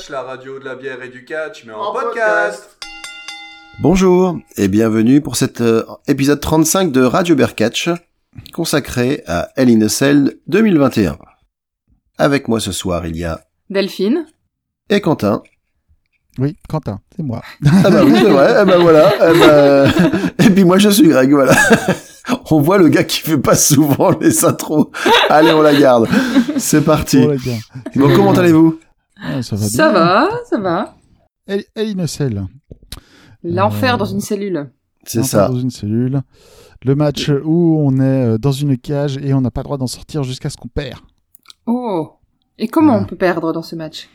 Catch, la radio de la bière et du catch, mais en, podcast. Bonjour et bienvenue pour cet euh, épisode 35 de Radio Bear Catch consacré à Hell in a Cell 2021. Avec moi ce soir, il y a Delphine. et Quentin. Oui, Quentin, c'est moi. Ah bah oui, c'est vrai. Ah bah voilà. Ah bah... Et puis moi je suis Greg, voilà. On voit le gars qui fait pas souvent les intros. Allez, on la garde. C'est parti. Bon, comment allez-vous? Ah, Ça va bien. Ça va, ça va. Elle, elle innocelle. L'enfer Euh, dans une cellule. C'est ça. Dans une cellule. Le match où on est euh, dans une cage et on n'a pas le droit d'en sortir jusqu'à ce qu'on perd. Oh. Et comment Ouais. on peut perdre dans ce match?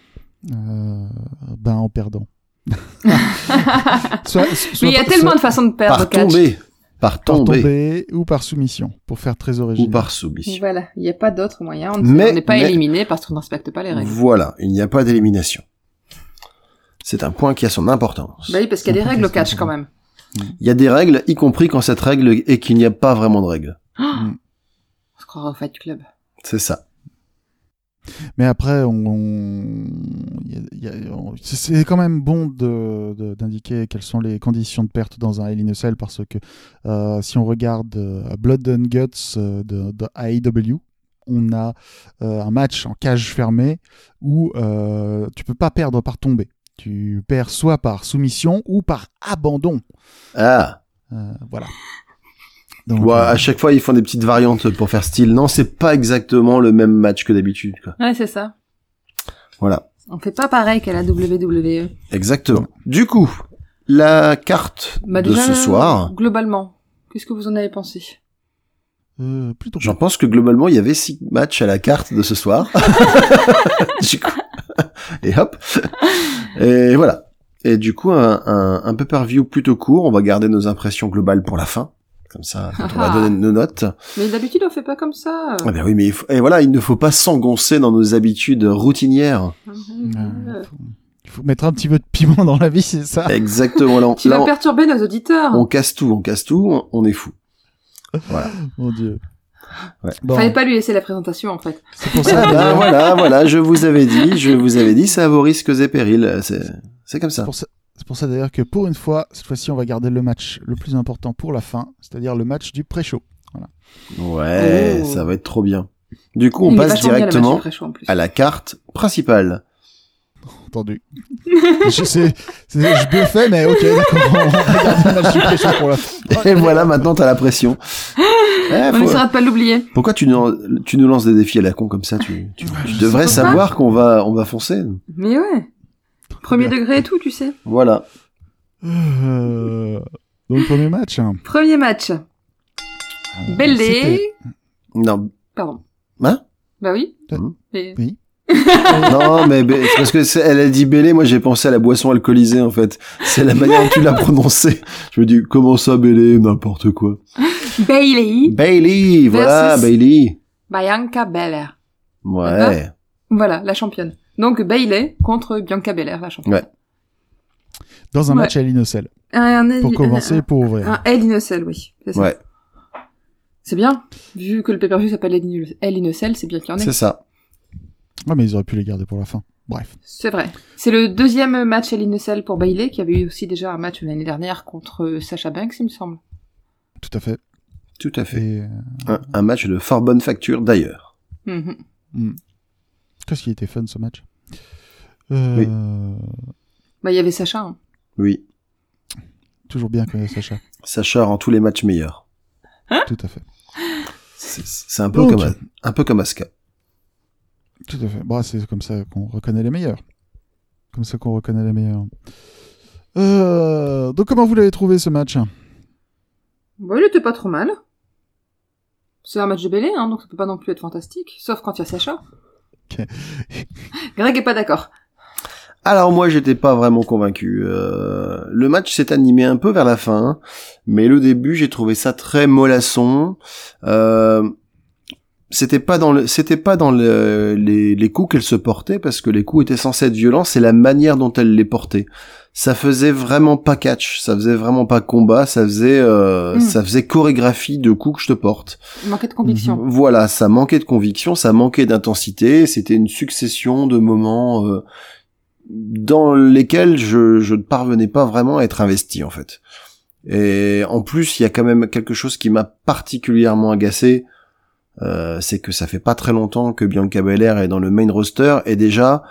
Euh, ben en perdant. Soit- soit Mais il y a tellement soit de façons de perdre Par catch. tomber. Par par tomber. tomber ou par soumission pour faire très Ou original. par soumission. Voilà, il n'y a pas d'autre moyen. On n'est pas mais- éliminé parce qu'on ne respecte pas les règles. Voilà, il n'y a pas d'élimination. C'est un point qui a son importance. Bah oui, parce qu'il y a des règles au catch quand même. Il y a des règles, y compris quand cette règle est qu'il n'y a pas vraiment de règles. On se croirait au Fight Club. C'est ça. Mais après, on, on- on- c'est- quand même bon de- de- d'indiquer quelles sont les conditions de perte dans un Hell in parce que euh, si on regarde euh, Blood and Guts euh, de, de AEW, on a un match en cage fermée où tu peux pas perdre par tomber. Tu perds soit par soumission ou par abandon. Ah. Voilà. Donc, Ouais, euh, à chaque fois, ils font des petites variantes pour faire style. Non, c'est pas exactement le même match que d'habitude, quoi. Ouais, c'est ça. Voilà. On fait pas pareil qu'à la WWE. Exactement. Du coup, la carte Bah, de déjà, ce soir, Globalement, qu'est-ce que vous en avez pensé? Euh, plutôt j'en pense que globalement, il y avait six matchs à la carte de ce soir. du coup. Et hop. Et voilà. Et du coup, un, un, un peu par view plutôt court. On va garder nos impressions globales pour la fin. Comme ça, quand on va Ah. donner nos notes. Mais d'habitude, on fait pas comme ça. Ah ben oui, mais il faut- et voilà, il ne faut pas s'engoncer dans nos habitudes routinières. Euh, faut- il faut mettre un petit peu de piment dans la vie, c'est ça? Exactement. Là, on, Tu là, vas on- perturber nos auditeurs. on casse tout, on casse tout, on, on est fou. Voilà. Mon dieu. Ouais. Bon, Fallait pas lui laisser la présentation en fait. c'est pour Ah ça. ben voilà, voilà, je vous avais dit, je vous avais dit, c'est à vos risques et périls. C'est, c'est comme C'est ça. pour ça, c'est pour ça d'ailleurs que pour une fois, cette fois-ci, on va garder le match le plus important pour la fin, c'est-à-dire le match du pré-show. Ouais, Oh. ça va être trop bien. Du coup, on Il passe directement à la carte principale. Entendu. je sais, c'est- je bluffais, mais ok, d'accord, on va garder le match du pré-show pour la fin. Et voilà, maintenant t'as la pression. Eh, On faut- essaiera de pas l'oublier. Pourquoi tu nous, tu nous lances des défis à la con comme ça Tu, tu, devrais savoir qu'on va, on va foncer. Mais ouais. Premier bien. degré et tout, tu sais. Voilà. Euh, Donc, premier match. hein. Premier match. Euh, Belle Non, Pardon. Hein? Bah oui. Et- Oui. non, mais parce que c'est- elle a dit Bélé, moi j'ai pensé à la boisson alcoolisée en fait. C'est la manière dont tu l'as prononcée. Je me dis comment ça Bélé, n'importe quoi. Bailey. Bailey, voilà Bailey. Bianca Belair. Ouais. Voilà, la championne. Donc Bailey contre Bianca Belair, la championne. Ouais. Dans un Ouais. match à l'Inocel. Un, un- Pour un- commencer, pour ouvrir. un Hell in a Cell, oui. Ça. Ouais, C'est bien. Vu que le pay-per-view s'appelle Hell in a- Hell in a Cell, c'est bien qu'il y en ait. c'est ça. Ah, mais ils auraient pu les garder pour la fin. Bref. C'est vrai. C'est le deuxième match a Cell pour Bailey, qui avait eu aussi déjà un match l'année dernière contre Sasha Banks, il me semble. Tout à fait. Tout à fait. Et, euh, Un, un match de fort bonne facture d'ailleurs. Mhm. hmm. Qu'est-ce qui était fun ce match? Euh, Bah, il y avait Sacha. hein. Oui. Toujours bien que Sacha. Sacha rend tous les matchs meilleurs. Tout à fait. C'est un peu Donc. comme un, un peu comme Asuka. Tout à fait. Bon, c'est comme ça qu'on reconnaît les meilleurs. Comme ça qu'on reconnaît les meilleurs. Euh, donc, comment vous l'avez trouvé ce match? Bah, il était pas trop mal. C'est un match de Bailey, hein, donc ça peut pas non plus être fantastique. Sauf quand il y a Sacha. Ok. Greg est pas d'accord. Alors moi j'étais pas vraiment convaincu. Euh, le match s'est animé un peu vers la fin, mais le début j'ai trouvé ça très mollasson. Euh, c'était pas dans le, c'était pas dans le, les, les coups qu'elle se portait parce que les coups étaient censés être violents, c'est la manière dont elle les portait. Ça faisait vraiment pas catch, ça faisait vraiment pas combat, ça faisait, euh, Mm. ça faisait chorégraphie de coups que je te porte. Manquait de conviction. Voilà, ça manquait de conviction, ça manquait d'intensité, c'était une succession de moments euh, dans lesquels je, ne parvenais pas vraiment à être investi en fait. Et en plus, il y a quand même quelque chose qui m'a particulièrement agacé, euh, c'est que ça fait pas très longtemps que Bianca Belair est dans le main roster et déjà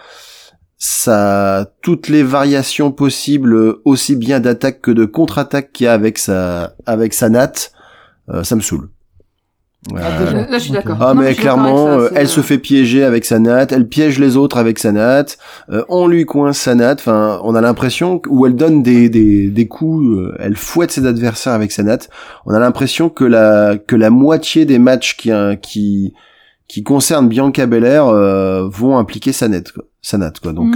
ça toutes les variations possibles aussi bien d'attaque que de contre-attaque qu'il y a avec sa avec sa natte, euh, ça me saoule. Ah, déjà. Là, je suis d'accord. ah Non, mais clairement, ça, euh, elle se euh, fait piéger avec sa natte, elle piège les autres avec sa natte, euh, on lui coince sa natte, enfin on a l'impression que- où elle donne des, des, des coups, euh, elle fouette ses adversaires avec sa natte, on a l'impression que la que la moitié des matchs qui euh, qui qui concernent Bianca Belair euh, vont impliquer sa natte quoi. Sa natte quoi. Donc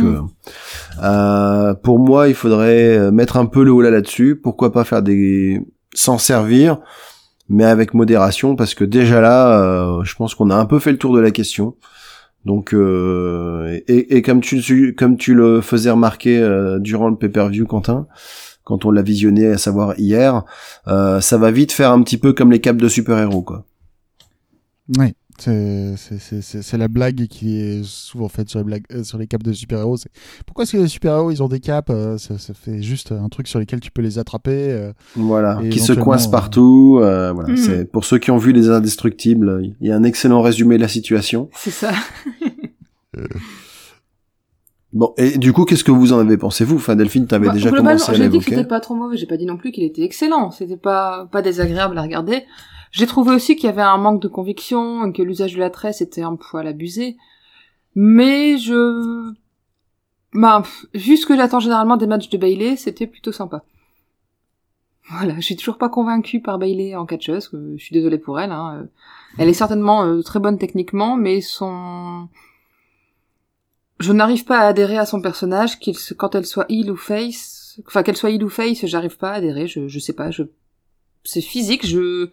euh, pour moi, il faudrait mettre un peu le holà là-dessus, pourquoi pas faire des s'en servir mais avec modération parce que déjà là, euh, je pense qu'on a un peu fait le tour de la question. Donc euh, et, comme tu comme tu le faisais remarquer euh, durant le pay-per-view, Quentin, quand on l'a visionné, à savoir hier, euh, ça va vite faire un petit peu comme les caps de super-héros, quoi. Oui, c'est la blague qui est souvent faite sur les, blagues, euh, sur les caps de super-héros. Pourquoi est-ce que les super-héros, ils ont des caps euh, ça, ça fait juste un truc sur lesquels tu peux les attraper. euh. Voilà, qui se coincent partout. voilà, c'est pour ceux qui ont vu les Indestructibles, il y a un excellent résumé de la situation. C'est ça. Bon, et du coup, qu'est-ce que vous en avez pensé vous? Enfin, Delphine, t'avais Bah, déjà commencé à j'ai dit que l'évoquer. c'était pas trop mauvais, j'ai pas dit non plus qu'il était excellent, c'était pas pas désagréable à regarder. J'ai trouvé aussi qu'il y avait un manque de conviction, que l'usage de la tresse était un poil abusé. Mais je bah vu ce que j'attends généralement des matchs de Bailey, c'était plutôt sympa. Voilà, je suis toujours pas convaincue par Bailey en catcheuse, je suis désolée pour elle. Hein. euh. Elle est certainement euh, très bonne techniquement, mais son je n'arrive pas à adhérer à son personnage, qu'il quand elle soit heel ou face, enfin qu'elle soit heel ou face, j'arrive pas à adhérer, je, je sais pas, je, c'est physique, je,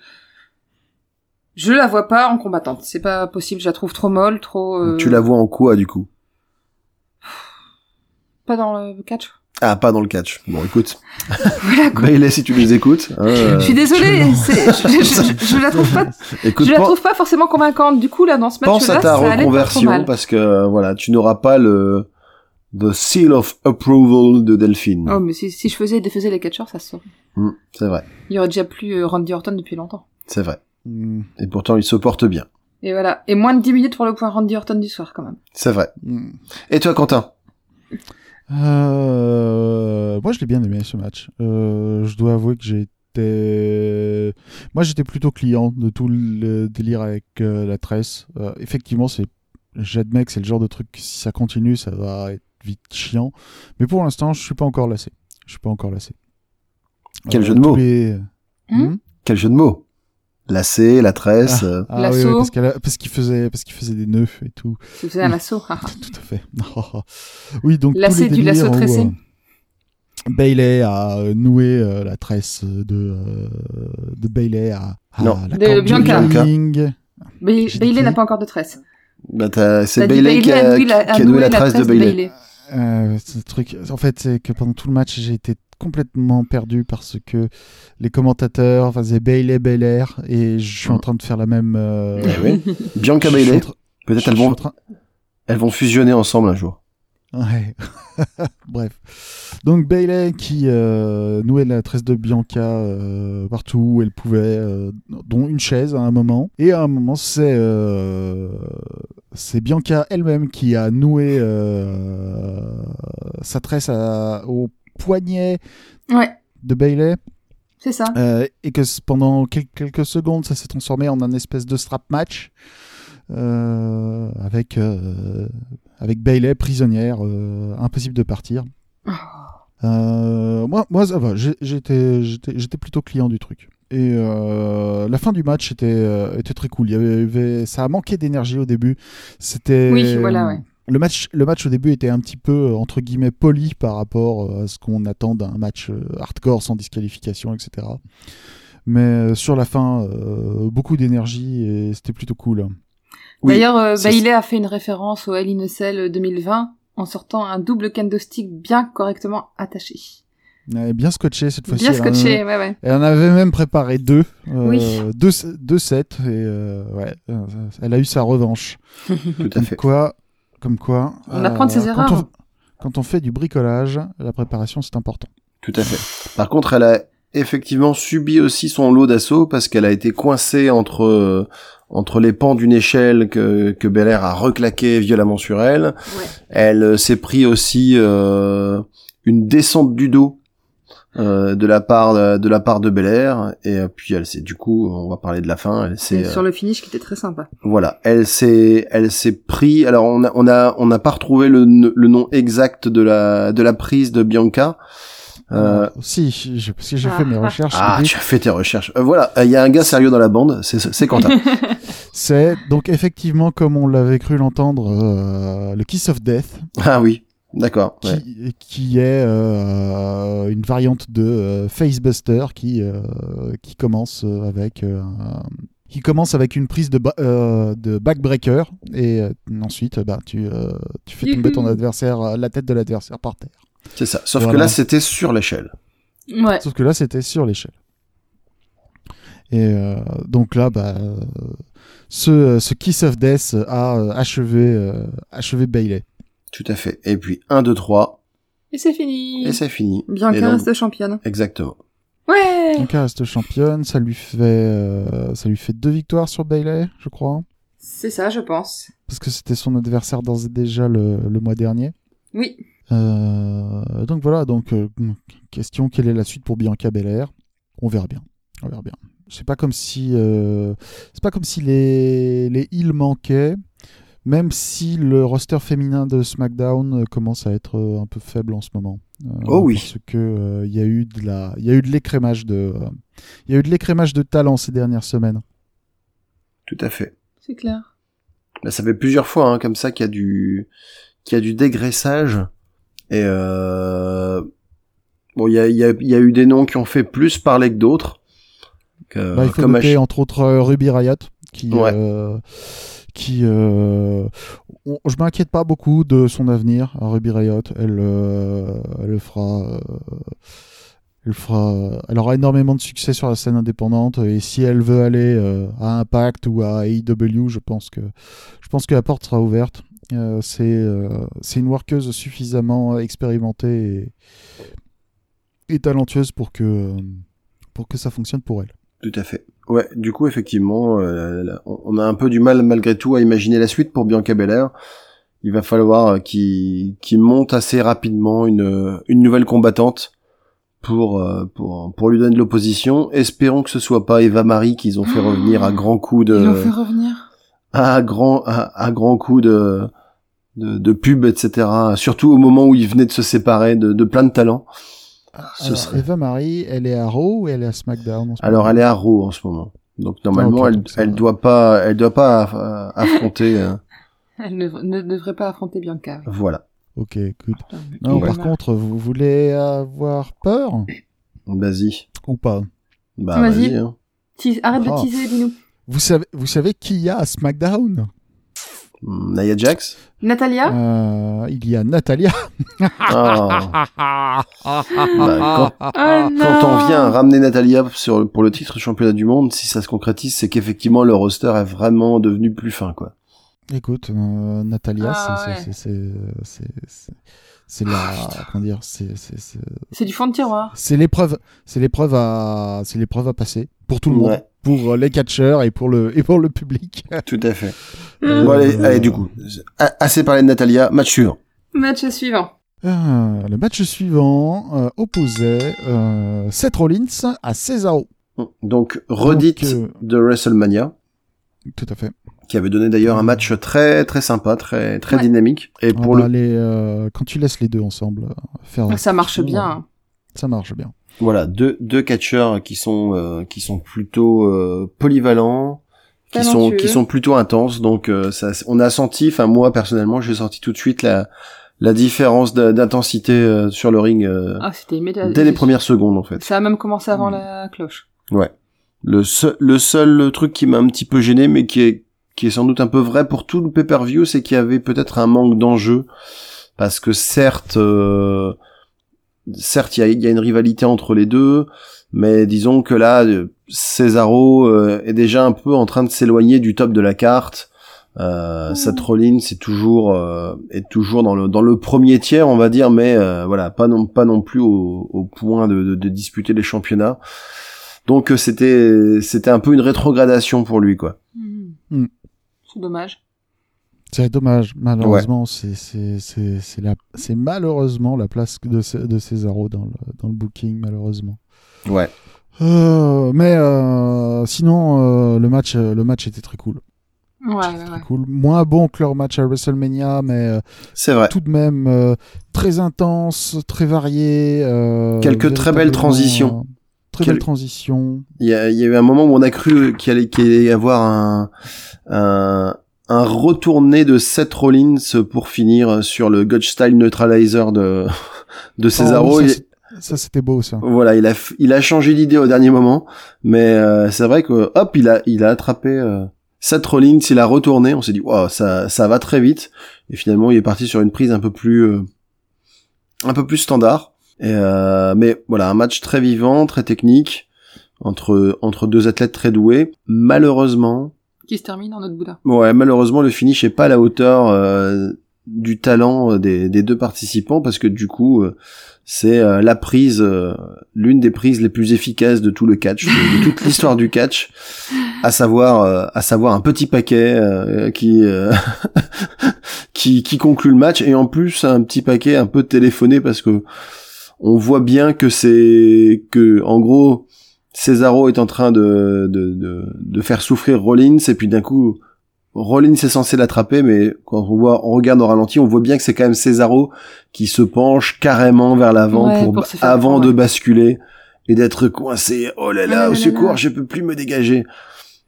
je la vois pas en combattante, c'est pas possible, je la trouve trop molle, trop, euh, Tu la vois en quoi, du coup? Pas dans le catch. Ah, pas dans le catch. Bon, écoute. Voilà quoi. Bailey, si tu nous écoutes. hein, euh, Je suis désolée, c'est, je, je, je la trouve pas, écoute, je la trouve pas forcément convaincante. Du coup là, dans ce pense match-là, à ta reconversion parce que euh, voilà, tu n'auras pas le the seal of approval de Delphine. Oh, mais si, si je faisais défaisais les catcheurs, ça se saurait. Hmm, c'est vrai, Il y aurait déjà plus euh, Randy Orton depuis longtemps. c'est vrai. Mm, Et pourtant, il se porte bien. Et voilà. Et moins de 10 minutes pour le point Randy Orton du soir, quand même. C'est vrai. mm. Et toi, Quentin? Euh, moi, je l'ai bien aimé ce match. Euh, je dois avouer que j'ai été. Moi, j'étais plutôt client de tout le délire avec euh, la tresse. Euh, effectivement, c'est. J'admets que c'est le genre de truc. Si ça continue, ça va être vite chiant. Mais pour l'instant, je suis pas encore lassé. Je suis pas encore lassé. Quel Euh, jeu de mots. les- Hmm Hmm? Quel jeu de mots Lacé, la tresse. euh, Ah oui, parce qu'elle a- parce qu'il faisait, parce qu'il faisait des nœuds et tout. Si vous faisais un lasso. haha. Tout à fait. oui, donc Lacet du lasso délires où, tressé. euh, Bailey a euh, noué euh, la tresse de euh, de Bailey à, à Non. la De Bianca. J'ai Bailey n'a pas encore de tresse. bah, t'as- c'est Bailey qui a, noué la- qui a noué la noué tresse de Bailey. Euh, ce truc, en fait, c'est que pendant tout le match, j'ai été complètement perdu parce que les commentateurs faisaient Bailey Belair et je suis en train de faire la même. euh, Eh oui. Bianca Bailey. Peut-être elles vont, train- elles vont fusionner ensemble un jour. Ouais. Bref. Donc Bailey qui euh, nouait la tresse de Bianca euh, partout où elle pouvait, euh, dont une chaise à un moment. Et à un moment, c'est euh, c'est Bianca elle-même qui a noué euh, sa tresse à- au poignet Ouais, de Bailey. c'est ça. Euh, et que pendant quel- quelques secondes, ça s'est transformé en un espèce de strap match euh, avec euh, avec Bailey prisonnière, euh, impossible de partir. Euh, moi, moi, ça va. J'étais, plutôt client du truc. Et euh, la fin du match était, euh, était très cool. Il y avait- ça a manqué d'énergie au début. C'était. Oui, voilà, ouais. Le match, le match au début était un petit peu euh, entre guillemets poli par rapport euh, à ce qu'on attend d'un match euh, hardcore sans disqualification, etc. Mais euh, sur la fin, euh, beaucoup d'énergie et c'était plutôt cool. Oui, D'ailleurs, euh, Bailey a fait une référence au Hell in a Cell 2020 en sortant un double kendo stick bien correctement attaché. Elle est bien scotché cette fois-ci. Bien scotché, ouais, ouais. Elle en avait même préparé deux, euh, Oui. deux, deux sets et euh, ouais, elle a eu sa revanche. Tout à fait. quoi, comme quoi. On apprend de ses quand erreurs. on- quand on fait du bricolage, la préparation c'est important. Tout à fait. Par contre, elle a effectivement subi aussi son lot d'assaut parce qu'elle a été coincée entre euh, entre les pans d'une échelle que que Belair a reclaqué violemment sur elle. Ouais. Elle euh, s'est pris aussi euh, une descente du dos euh, de la part de, de la part de Belair et euh, puis elle s'est du coup, on va parler de la fin. Elle s'est C'est euh, sur le finish qui était très sympa. voilà, elle s'est, elle s'est pris. Alors on a, on a, on n'a pas retrouvé le, le nom exact de la, de la prise de Bianca. Euh, si, je- parce que j'ai fait mes recherches. ah, tu as fait tes recherches. Euh, voilà, il y a un gars sérieux dans la bande, c'est, c'est Quentin. C'est donc effectivement comme on l'avait cru l'entendre, euh, le Kiss of Death, ah oui, d'accord. qui, ouais. qui est euh, une variante de euh, Facebuster qui euh, qui commence euh, avec euh, qui commence avec une prise de, ba- euh, de backbreaker et euh, ensuite bah tu euh, tu fais tomber ton adversaire la tête de l'adversaire par terre. C'est ça. Sauf que là, c'était sur l'échelle. Ouais. Sauf que là c'était sur l'échelle. Et euh, donc là bah ce ce Kiss of Death a achevé euh, achevé Bailey. Tout à fait. Et puis 1, 2, 3, Et c'est fini. et c'est fini. Bianca donc- reste championne. Exactement. Ouais. Elle reste championne, ça lui fait euh, ça lui fait deux victoires sur Bailey, je crois, C'est ça, je pense. parce que c'était son adversaire d'ores et déjà le, le mois dernier. Oui. Euh, donc voilà, donc euh, question quelle est la suite pour Bianca Belair? On verra bien, on verra bien. C'est pas comme si euh, c'est pas comme si les les heels manquaient, même si le roster féminin de SmackDown euh, commence à être euh, un peu faible en ce moment. Euh, Oh oui. Parce que euh, il y a eu de la, il y a eu de l'écrémage de, euh, il y a eu de l'écrémage de talent ces dernières semaines. Tout à fait. C'est clair. Là, ça fait plusieurs fois hein, comme ça qu'il y a du qu'il y a du dégraissage et euh... bon il y a, il y, a, il y a eu des noms qui ont fait plus parler que d'autres Bah, il faut comme noter entre autres Ruby Riot qui Ouais. euh, qui euh, je m'inquiète pas beaucoup de son avenir à Ruby Riot. Elle euh, elle le fera euh, elle fera elle aura énormément de succès sur la scène indépendante. Et si elle veut aller euh, à Impact ou à AEW je pense que je pense que la porte sera ouverte. C'est c'est une workeuse suffisamment expérimentée et, et talentueuse pour que pour que ça fonctionne pour elle Tout à fait. Ouais, du coup, effectivement, euh, on a un peu du mal malgré tout à imaginer la suite pour Bianca Belair. Il va falloir euh, qu'il monte assez rapidement une, une nouvelle combattante pour, euh, pour, pour lui donner de l'opposition. Espérons que ce soit pas Eva Marie qu'ils ont fait revenir à grands coups de, Ils l'ont fait revenir? à grand, à, à grands coups de, de, de pub, etc. Surtout au moment où ils venaient de se séparer de, de plein de talents. Ce Alors, serait- Eva Marie, elle est à Raw ou elle est à SmackDown en ce Alors moment elle est à Raw en ce moment. Donc normalement Ah, elle, donc elle doit pas elle doit pas euh, affronter euh, Elle ne, ne devrait pas affronter Bianca. oui. voilà. Ok, Non, quel par contre, vous voulez avoir peur? Vas-y. ou pas? Bah Vas-y. vas-y. hein. Arrête Ah. de teaser, dis-nous. vous savez, vous savez qui y a à SmackDown? Nia Jax. Natalia Euh, Il y a Natalia. Ah. Bah, quand, Ah non quand on vient ramener Natalia sur pour le titre championnat du monde, si ça se concrétise, c'est qu'effectivement le roster est vraiment devenu plus fin quoi. Écoute, euh, Natalia, Ah, c'est- ouais. c'est la comment dire, c'est c'est c'est C'est du fond de tiroir. c'est l'épreuve, c'est l'épreuve à c'est l'épreuve à passer pour tout le monde, Ouais. Pour euh, les catcheurs et pour le et pour le public. Tout à fait. Euh, Bon allez, allez du coup, assez parlé de Natalia, match suivant. Match suivant. Euh, le match suivant euh, opposait euh, Seth Rollins à Cesaro. Donc redite Donc, euh, de WrestleMania. Tout à fait. qui avait donné d'ailleurs un match très très sympa, très très Ouais. dynamique. Et Ah pour bah, le les, euh, quand tu laisses les deux ensemble faire Ça marche bien. Ça marche bien. Voilà deux deux catcheurs qui sont euh, qui sont plutôt euh, polyvalents, qui sont qui sont plutôt intenses. Donc euh, ça, on a senti, enfin moi personnellement, j'ai senti tout de suite la la différence d'intensité euh, sur le ring euh, Ah, dès les premières secondes en fait. Ça a même commencé avant Mm. la cloche. Ouais. Le seul le seul truc qui m'a un petit peu gêné, mais qui est qui est sans doute un peu vrai pour tout le pay-per-view, c'est qu'il y avait peut-être un manque d'enjeu parce que certes, euh, certes, il y a, y a, une rivalité entre les deux, mais disons que là, euh, Cesaro euh, est déjà un peu en train de s'éloigner du top de la carte. Euh. Seth Rollins c'est toujours euh, est toujours dans le dans le premier tiers on va dire mais euh, voilà pas non pas non plus au, au point de, de, de disputer les championnats donc euh, c'était c'était un peu une rétrogradation pour lui quoi. Mm. C'est dommage. C'est dommage, malheureusement, c'est la malheureusement la place de de Cesaro dans le dans le booking malheureusement. ouais Euh, mais euh, sinon euh, le match le match était très cool, Ouais, ouais, cool. Moins bon que leur match à WrestleMania, mais euh, c'est vrai tout de même euh, très intense, très varié. euh, Quelques très belles transitions. euh, très Quel- belles transitions. il y a, il y a eu un moment où on a cru qu'il allait, allait y avoir un, un, un retourné de Seth Rollins pour finir sur le God Style Neutralizer de, de Cesaro. Oh, Il- ça, c'était beau ça. voilà, il a, il a changé d'idée au dernier moment, mais euh, c'est vrai que hop, il a, il a attrapé euh, Seth Rollins, il a retourné, on s'est dit, wow, ça, ça va très vite, et finalement, il est parti sur une prise un peu plus, euh, un peu plus standard. Et euh, mais voilà, un match très vivant, très technique entre entre deux athlètes très doués. Malheureusement, Qui se termine en autre Bouddha. ouais, malheureusement, le finish est pas à la hauteur euh, du talent euh, des, des deux participants parce que du coup, euh, c'est euh, la prise, euh, l'une des prises les plus efficaces de tout le catch, de, de toute l'histoire du catch, à savoir, euh, à savoir un petit paquet euh, qui euh, qui qui conclut le match et en plus un petit paquet un peu téléphoné parce que on voit bien que c'est que en gros Cesaro est en train de de de, de faire souffrir Rollins et puis d'un coup Rollins est censé l'attraper, mais quand on voit, on regarde au ralenti, on voit bien que c'est quand même Cesaro qui se penche carrément vers l'avant Ouais, pour, avant de basculer et d'être coincé. Oh là là, au là secours, là. je peux plus me dégager.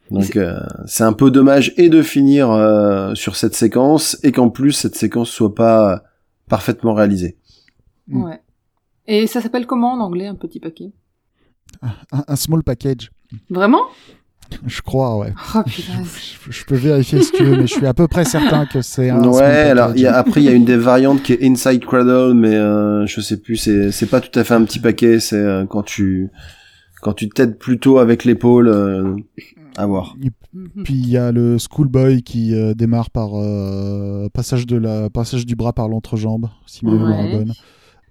Donc C'est- euh, c'est un peu dommage et de finir euh, sur cette séquence et qu'en plus cette séquence soit pas parfaitement réalisée. Ouais. Et ça s'appelle comment en anglais, un petit paquet? Un, un small package, Vraiment? Je crois, ouais. Oh putain. Je, je peux vérifier si tu veux, mais je suis à peu près certain que c'est un. ouais, small alors package. il y a, après il y a une des variantes qui est Inside Cradle, mais euh, je sais plus, c'est c'est pas tout à fait un petit paquet, c'est euh, quand tu quand tu t'aides plutôt avec l'épaule. euh, à voir. Mhm. Puis il y a le schoolboy qui euh, démarre par euh, passage de la passage du bras par l'entrejambe, si ma mémoire est bonne.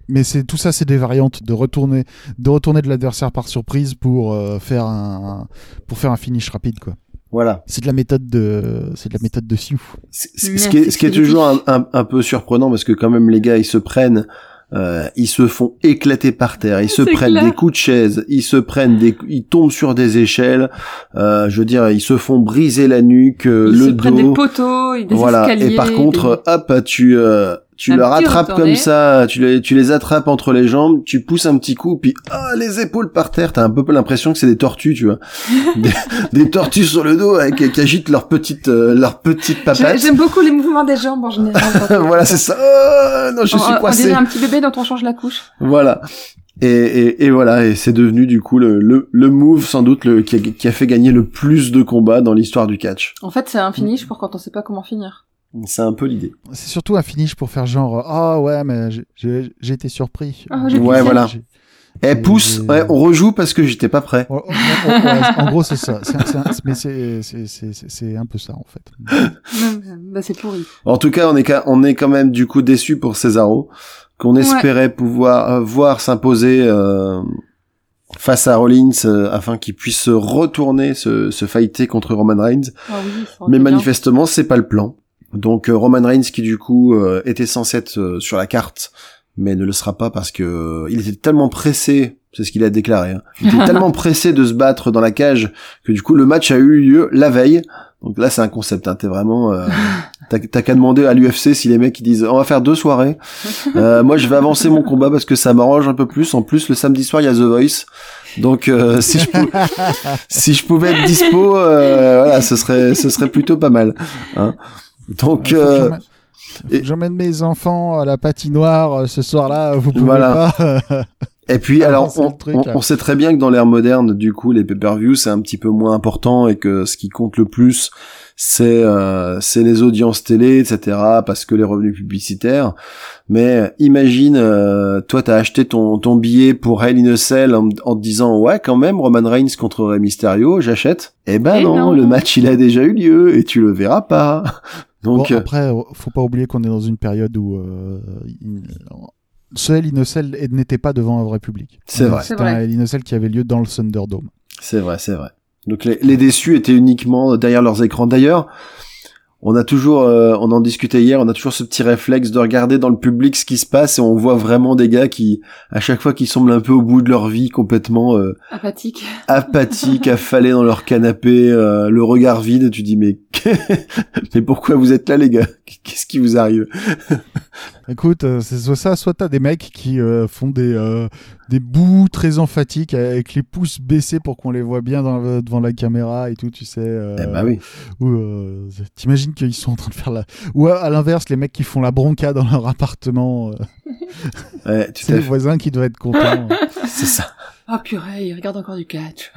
Mais c'est tout ça, c'est des variantes de retourner de retourner de l'adversaire par surprise pour euh, faire un pour faire un finish rapide quoi. Voilà. C'est de la méthode de c'est de la méthode de Sioux. Ce qui est, ce qui est toujours un, un, un peu surprenant parce que quand même les gars ils se prennent, euh, ils se font éclater par terre, ils se prennent clair. des coups de chaise, ils se prennent des, ils tombent sur des échelles, euh, je veux dire ils se font briser la nuque, euh, Ils le se prennent des dos, poteaux, des voilà. escaliers. Et par contre, hop, tu euh, tu Un leur petit attrapes retourné. comme ça, tu les tu les attrapes entre les jambes, tu pousses un petit coup, puis ah les épaules par terre, t'as un peu l'impression que c'est des tortues, tu vois, des, des tortues sur le dos avec, qui agitent leurs petites euh, leurs petites papates. J'aime beaucoup les mouvements des jambes en général. voilà, c'est ça. Oh, non, je On- suis on, coincé. un petit bébé dont on change la couche. Voilà. Et, et, et voilà, et c'est devenu du coup le, le, le move sans doute le, qui, a, qui a fait gagner le plus de combats dans l'histoire du catch. En fait, c'est un finish pour quand on sait pas comment finir. C'est un peu l'idée. C'est surtout un finish pour faire genre ah ouais mais j'ai- j'ai j'ai été surpris. Ah, Ouais, voilà. Eh, Et pousse, ouais, on rejoue parce que j'étais pas prêt. Oh, oh, oh, en gros c'est ça. C'est- c'est un- mais c'est c'est c'est c'est- c'est un peu ça en fait. Bah, c'est pourri. En tout cas, on est, on est quand même du coup déçu pour Cesaro, qu'on Ouais. espérait pouvoir euh, voir s'imposer euh, face à Rollins euh, afin qu'il puisse se retourner, se, se fighter contre Roman Reigns. Ah oui, Mais manifestement, c'est pas le plan. Donc euh, Roman Reigns qui du coup euh, était censé être euh, sur la carte, mais ne le sera pas parce que euh, il était tellement pressé, c'est ce qu'il a déclaré, hein, il était tellement pressé de se battre dans la cage que du coup le match a eu lieu la veille. Donc là c'est un concept, hein, t'es vraiment, euh, t'as qu'à demander à l'UFC si les mecs ils disent on va faire deux soirées. Euh, moi je vais avancer mon combat parce que ça m'arrange un peu plus. En plus le samedi soir il y a The Voice. Donc euh, si je pou- si je pouvais être dispo, euh, voilà, ce serait ce serait plutôt pas mal. Hein. Donc que euh, j'emmène- mes enfants à la patinoire euh, ce soir-là. Vous pouvez Voilà. pas. et puis Ah, alors on, le truc, on- là. on sait très bien que dans l'ère moderne, du coup, les pay-per-views c'est un petit peu moins important et que ce qui compte le plus, c'est euh, c'est les audiences télé, etc. Parce que les revenus publicitaires. Mais imagine, euh, toi, t'as acheté ton ton billet pour Hell in a Cell en, en te disant ouais, quand même, Roman Reigns contre Rey Mysterio, j'achète. Eh ben Eh non, non. le match il a déjà eu lieu et tu le verras pas. Donc Bon, euh, après, faut pas oublier qu'on est dans une période où euh, il- ce Hell in a Cell n'était pas devant un vrai public. C'est Euh, vrai. C'est C'était un vrai. Hell in a Cell qui avait lieu dans le Thunderdome. C'est vrai, c'est vrai. Donc les, les déçus étaient uniquement derrière leurs écrans. D'ailleurs, on a toujours, euh, on en discutait hier, on a toujours ce petit réflexe de regarder dans le public ce qui se passe et on voit vraiment des gars qui, à chaque fois, qui semblent un peu au bout de leur vie, complètement euh, Apathique. apathiques, affalés dans leur canapé, euh, le regard vide. Tu dis mais, mais pourquoi vous êtes là, les gars? Qu'est-ce qui vous arrive Écoute, euh, c'est soit ça, soit t'as des mecs qui euh, font des euh, des bouts très emphatiques avec les pouces baissés pour qu'on les voit bien dans devant la caméra et tout, tu sais. euh, Eh bah oui. Ou euh, t'imagines qu'ils sont en train de faire la. Ou à, à l'inverse, les mecs qui font la bronca dans leur appartement. euh, Ouais, c'est les voisins qui doivent être contents. C'est ça. Oh purée, il regarde encore du catch.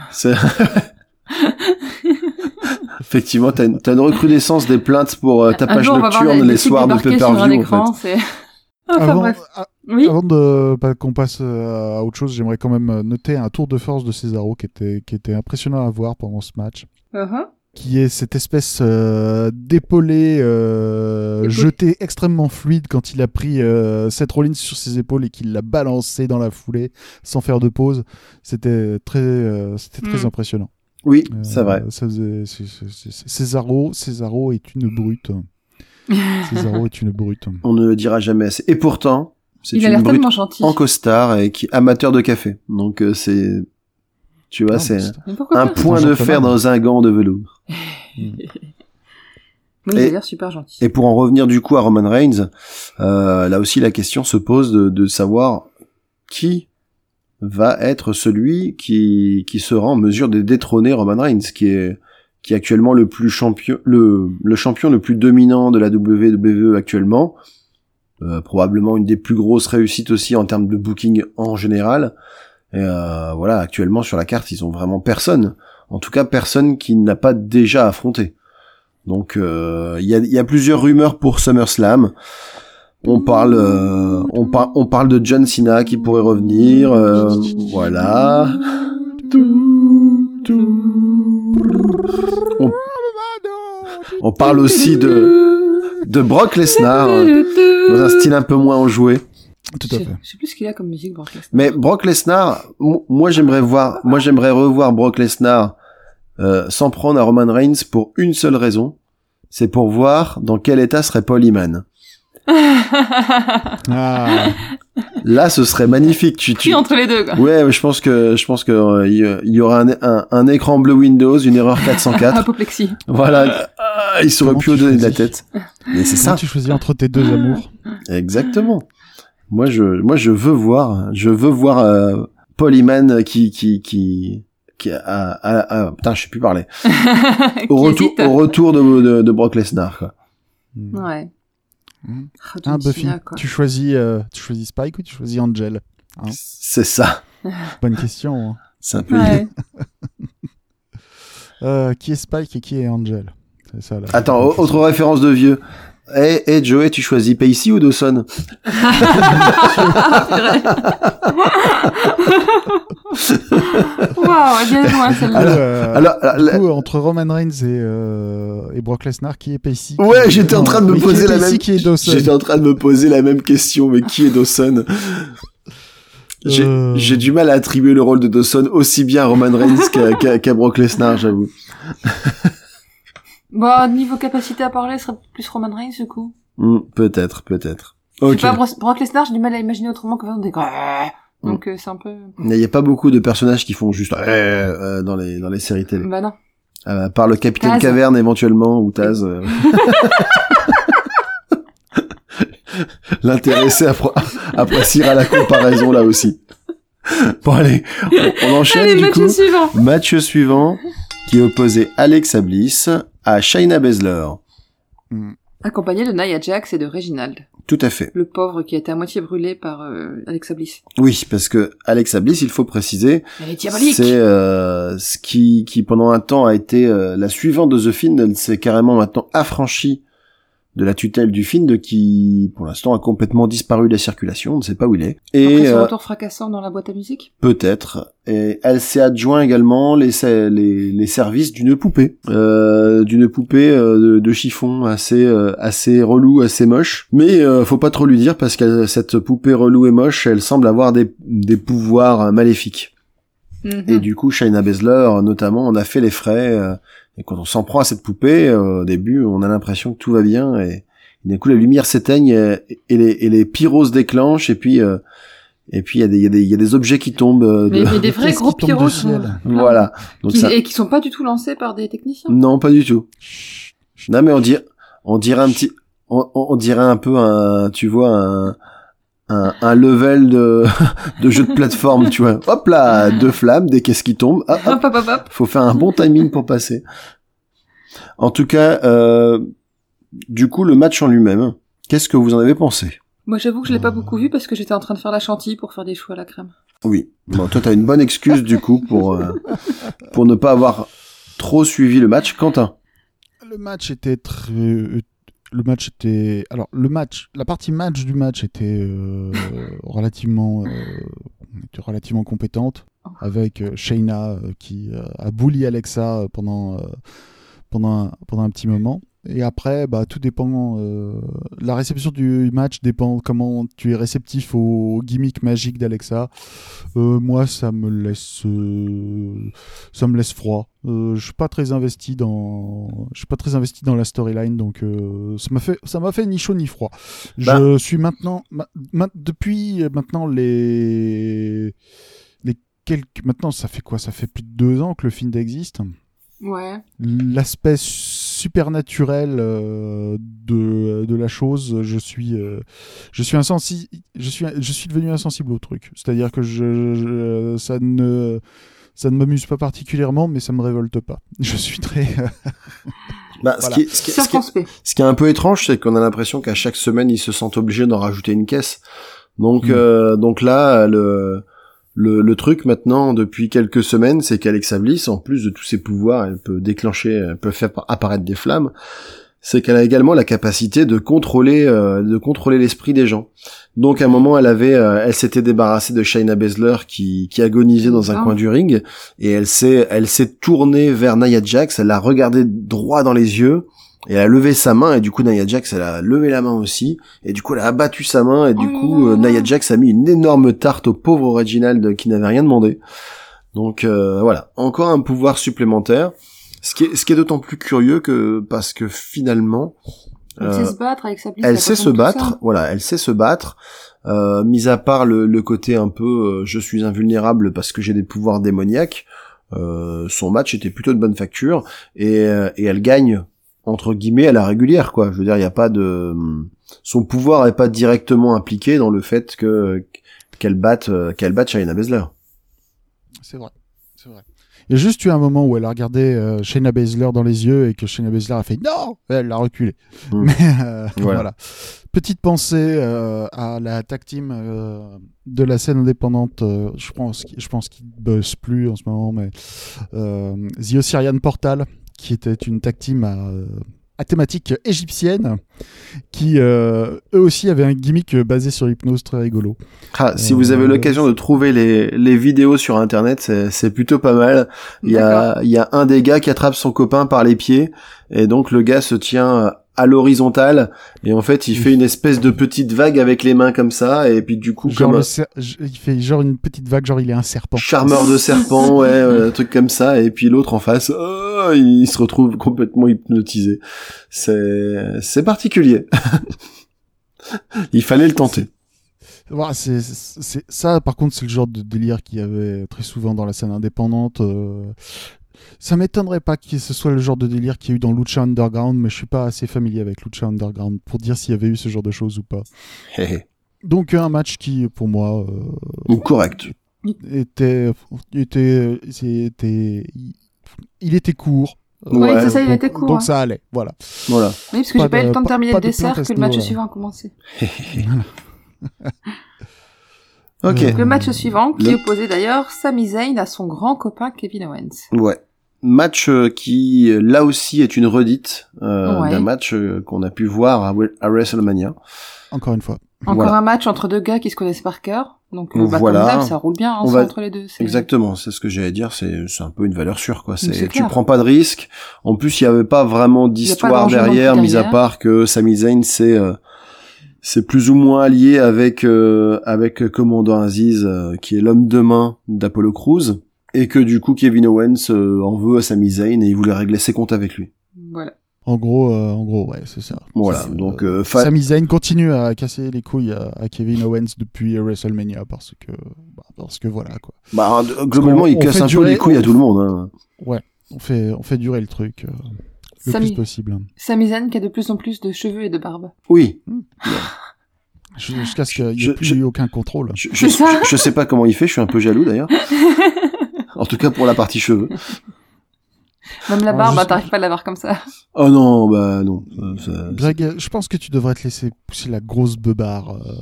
Effectivement, t'as une, t'as une recrudescence des plaintes pour euh, ta Un page jour, on va voir nocturne les soirs de pay-per-view. En écran, fait. c'est... Enfin avant, bref. a- Oui. avant de pas qu'on passe euh, à autre chose, j'aimerais quand même euh, noter un tour de force de Cesaro qui était qui était impressionnant à voir pendant ce match. Uh-huh. qui est cette espèce euh, d'épaulé euh, jeté extrêmement fluide quand il a pris euh, Seth Rollins sur ses épaules et qu'il l'a balancé dans la foulée sans faire de pause. C'était très, euh, c'était très Mm. impressionnant. Oui, Euh, c'est vrai. Ça faisait, Cesaro, Cesaro est une brute. Cesaro est une brute. On ne le dira jamais assez. Et pourtant, c'est Il a une l'air brute tellement gentil. en costard et qui amateur de café. Donc euh, c'est, tu vois, Non, c'est un point de fer dans un gant de velours. Oui, il Et- a l'air super gentil. Et pour en revenir du coup à Roman Reigns, euh, là aussi la question se pose de, de savoir qui va être celui qui, qui sera en mesure de détrôner Roman Reigns, qui est, qui est actuellement le plus champion, le, le champion le plus dominant de la WWE actuellement. Euh, probablement une des plus grosses réussites aussi en termes de booking en général. Et euh, voilà, actuellement sur la carte, ils ont vraiment personne. En tout cas, personne qui n'a pas déjà affronté. Donc euh, il y, a, y a plusieurs rumeurs pour SummerSlam. On parle, euh, on, par- on parle de John Cena qui pourrait revenir. euh, voilà. On, on parle aussi de de Brock Lesnar euh, dans un style un peu moins enjoué. Tout Je à sais- fait. je sais plus ce qu'il a comme musique, Brock Lesnar. Mais Brock Lesnar, mo- moi j'aimerais voir, moi j'aimerais revoir Brock Lesnar euh, s'en prendre à Roman Reigns pour une seule raison, c'est pour voir dans quel état serait Paul Heyman. Ah, Là, ce serait magnifique. Tu, tu... Entre les deux, quoi. Ouais, je pense que je pense que euh, il y- aura un, un, un écran bleu Windows, une erreur 404. Apoplexie. voilà, Ah, il saurait Comment plus au tu donner de la tête. Mais c'est ça, tu choisis entre tes deux amours exactement. Moi, je, moi, je veux voir, je veux voir euh, Paul qui, qui, qui, qui a, a- a- putain, je sais plus parler. Au retour, hésite. au retour de, de, de Brock Lesnar, quoi. Ouais. Ah, John Buffy, tu choisis, euh, tu choisis Spike ou tu choisis Angel Hein C'est ça. Bonne question. hein. C'est un peu. Ouais. Euh, qui est Spike et qui est Angel? C'est ça. Là. Attends, autre référence de vieux. Eh, eh, Joey, tu choisis Pacey ou Dawson Waouh, bien loin celle-là. Alors, euh, Alors, alors, du coup, entre Roman Reigns et, euh, et Brock Lesnar, qui est Pacey Ouais, j'étais en train de me mais qui poser est la Pacey, même- Qui est Dawson J'étais en train de me poser la même question, mais qui est Dawson J'ai Euh. j'ai du mal à attribuer le rôle de Dawson aussi bien à Roman Reigns qu'à qu'à- qu'à Brock Lesnar, j'avoue. Bon, niveau capacité à parler, ce serait plus Roman Reigns, du coup. Hmm, peut-être, peut-être. Je Ok. sais pas, Bro- Brock Lesnar, j'ai du mal à imaginer autrement que faire des Donc, euh, c'est un peu... Il n'y a pas beaucoup de personnages qui font juste euh, euh, dans les dans les séries télé. Bah non. Euh, à part le Capitaine Taz. Caverne éventuellement ou Taz. euh. L'intéressé appréciera la comparaison là aussi. Bon allez, on, on enchaîne Allez, du match coup. suivant. Match suivant qui opposait Alexa Bliss à Shayna Baszler. Hmm. Accompagné de Nia Jax et de Reginald, Tout à fait. le pauvre qui a été à moitié brûlé par euh, Alexa Bliss. Oui, parce que Alexa Bliss, il faut préciser, c'est euh, ce qui, qui pendant un temps a été euh, la suivante de The Fiend, elle s'est carrément maintenant affranchie de la tutelle du Fiend, qui pour l'instant a complètement disparu de la circulation, on ne sait pas où il est. Après Et son euh, retour fracassant dans la boîte à musique? Peut-être. Et elle s'est adjoint également les, les, les services d'une poupée, euh, d'une poupée euh, de, de chiffon assez euh, assez relou, assez moche. Mais euh, faut pas trop lui dire parce que cette poupée relou et moche, elle semble avoir des, des pouvoirs euh, maléfiques. Mhm. Et du coup, Shayna Baszler, notamment, on a fait les frais. euh, et quand on s'en prend à cette poupée, euh, au début, on a l'impression que tout va bien. Et, et d'un coup, la lumière s'éteigne et, et les, et les pyros se déclenchent. Et puis, euh, et puis il y, a des- il y, a des- il y a des objets qui tombent. euh, de- Mais, mais des vrais gros pyros du sont- ciel Voilà. Donc qui- ça... et qui sont pas du tout lancés par des techniciens. Non, pas du tout. Non, mais on dirait, on dirait un petit, on, on on dirait un peu un, tu vois, un, un, un level de, de jeu de plateforme, tu vois. Hop là, deux flammes, des caisses qui tombent. Hop, hop, Hop, hop, faut faire un bon timing pour passer. En tout cas, euh, du coup, le match en lui-même, qu'est-ce que vous en avez pensé? Moi, j'avoue que je l'ai pas beaucoup vu parce que j'étais en train de faire la chantilly pour faire des choux à la crème. Oui. Bon, toi, t'as une bonne excuse du coup pour euh, pour ne pas avoir trop suivi le match, Quentin? Le match était très. Le match était. Alors, le match, la partie match du match était euh, relativement, euh, était relativement compétente, avec euh, Shayna qui a bully Alexa pendant, pendant, un, pendant un petit moment. Et après, bah, tout dépend. euh, la réception du match dépend comment tu es réceptif aux gimmicks magiques d'Alexa. Euh, moi, ça me laisse, euh, ça me laisse froid. Euh, je suis pas très investi dans, je suis pas très investi dans la storyline, donc euh, ça m'a fait, ça m'a fait ni chaud ni froid. Bah. Je suis maintenant, ma- ma- depuis maintenant les, les quelques, maintenant ça fait quoi? Ça fait plus de deux ans que le film existe Ouais. l'aspect supernaturel euh, de, de la chose, je suis, euh, je suis insensible, je suis, je suis devenu insensible au truc. C'est-à-dire que je, je- ça ne, ça ne m'amuse pas particulièrement, mais ça me révolte pas. Je suis très, Bah, Voilà. ce, qui, ce, qui, ce, qui, Circonspect. ce qui est un peu étrange, c'est qu'on a l'impression qu'à chaque semaine, ils se sentent obligés d'en rajouter une caisse. Donc, Mm. euh, donc là, le, le, le truc maintenant, depuis quelques semaines, c'est qu'Alexa Bliss, en plus de tous ses pouvoirs, elle peut déclencher, elle peut faire apparaître des flammes. C'est qu'elle a également la capacité de contrôler, euh, de contrôler l'esprit des gens. Donc à un moment, elle avait, euh, elle s'était débarrassée de Shayna Baszler qui, qui agonisait dans un coin du ring, et elle s'est, elle s'est tournée vers Nia Jax. Elle l'a regardé droit dans les yeux. Et elle a levé sa main et du coup Nia Jax elle a levé la main aussi et du coup elle a abattu sa main et du Oh coup euh. Nia Jax a mis une énorme tarte au pauvre Reginald qui n'avait rien demandé. Donc euh, voilà, encore un pouvoir supplémentaire. Ce qui est, ce qui est d'autant plus curieux que parce que finalement Elle euh, sait se battre avec sa elle sait se battre, voilà, elle sait se battre. Euh, mis à part le, le côté un peu euh, je suis invulnérable parce que j'ai des pouvoirs démoniaques, euh, son match était plutôt de bonne facture et, euh, et elle gagne entre guillemets à la régulière quoi. Je veux dire, il y a pas de son pouvoir est pas directement impliqué dans le fait que qu'elle batte euh, qu'elle batte Shayna Baszler. c'est vrai, c'est vrai. Il y a juste eu un moment où elle a regardé euh, Shayna Baszler dans les yeux et que Shayna Baszler a fait non, elle l'a reculé. Mm. Mais euh, Voilà. voilà. Petite pensée euh, à la tag team euh, de la scène indépendante. euh, je pense, je pense qu'ils bossent plus en ce moment, mais euh, The Osirian Portal, qui était une tag team à, euh, à thématique égyptienne, qui euh, eux aussi avaient un gimmick euh, basé sur l'hypnose très rigolo. Ah, si vous avez l'occasion de trouver les, les vidéos sur internet, c'est, plutôt pas mal. Il y a, il y a un des gars qui attrape son copain par les pieds, et donc le gars se tient à l'horizontale, et en fait il fait une espèce de petite vague avec les mains comme ça, et puis du coup Genre comme il fait genre une petite vague, genre il est un serpent. charmeur de serpent, ouais, un truc comme ça, et puis l'autre en face, oh, il se retrouve complètement hypnotisé. C'est, c'est particulier. il fallait le tenter. Voilà, c'est, ça, par contre, c'est le genre de délire qu'il y avait très souvent dans la scène indépendante. euh. Ça m'étonnerait pas que ce soit le genre de délire qu'il y a eu dans Lucha Underground, mais je suis pas assez familier avec Lucha Underground pour dire s'il y avait eu ce genre de choses ou pas. Donc un match qui, pour moi, euh, correct. était, était, c'était, il était court, Oui, Ouais, c'est ça, il donc, était court. donc hein. ça allait, voilà. Voilà. Oui, parce que j'ai pas eu le temps de terminer pas le de dessert que le match suivant a commencé. Ok. Euh, Le match suivant, qui Le- opposait d'ailleurs Sami Zayn à son grand copain Kevin Owens. Ouais. Match euh, qui, euh, là aussi, est une redite euh, Ouais. d'un match euh, qu'on a pu voir à WrestleMania. Encore une fois. Encore Voilà. un match entre deux gars qui se connaissent par cœur. Donc, euh, bah, Voilà. comme ça roule bien hein, On ça, va- entre les deux. c'est- Exactement, c'est ce que j'allais dire, c'est c'est un peu une valeur sûre quoi. C'est c'est tu prends pas de risque. En plus, il y avait pas vraiment d'histoire derrière, mis à part que Sami Zayn c'est euh, c'est plus ou moins allié avec euh, avec Commandant Aziz euh, qui est l'homme de main d'Apollo Crews et que du coup Kevin Owens euh, en veut à Sami Zayn et il voulait régler ses comptes avec lui. Voilà. En gros, euh, en gros, ouais, c'est ça. Voilà, donc euh, euh, fa- Sami Zayn continue à casser les couilles à, à Kevin Owens depuis WrestleMania parce que, bah, parce que voilà quoi. bah, globalement il on casse fait un peu durer- les couilles à tout le monde. hein. On fait, on fait durer le truc euh, le Sami, plus possible. Sami Zayn qui a de plus en plus de cheveux et de barbe. Oui, Ju- Jusqu'à ce qu'il n'y ait Je- plus je- aucun contrôle. je, je, C'est ça. je- je sais pas comment il fait, je suis un peu jaloux d'ailleurs. en tout cas pour la partie cheveux. Même la Alors, barbe, je bah, t'arrives pas à l'avoir comme ça. Oh non, bah non. Ça, Greg, je pense que tu devrais te laisser pousser la grosse beubare. Euh,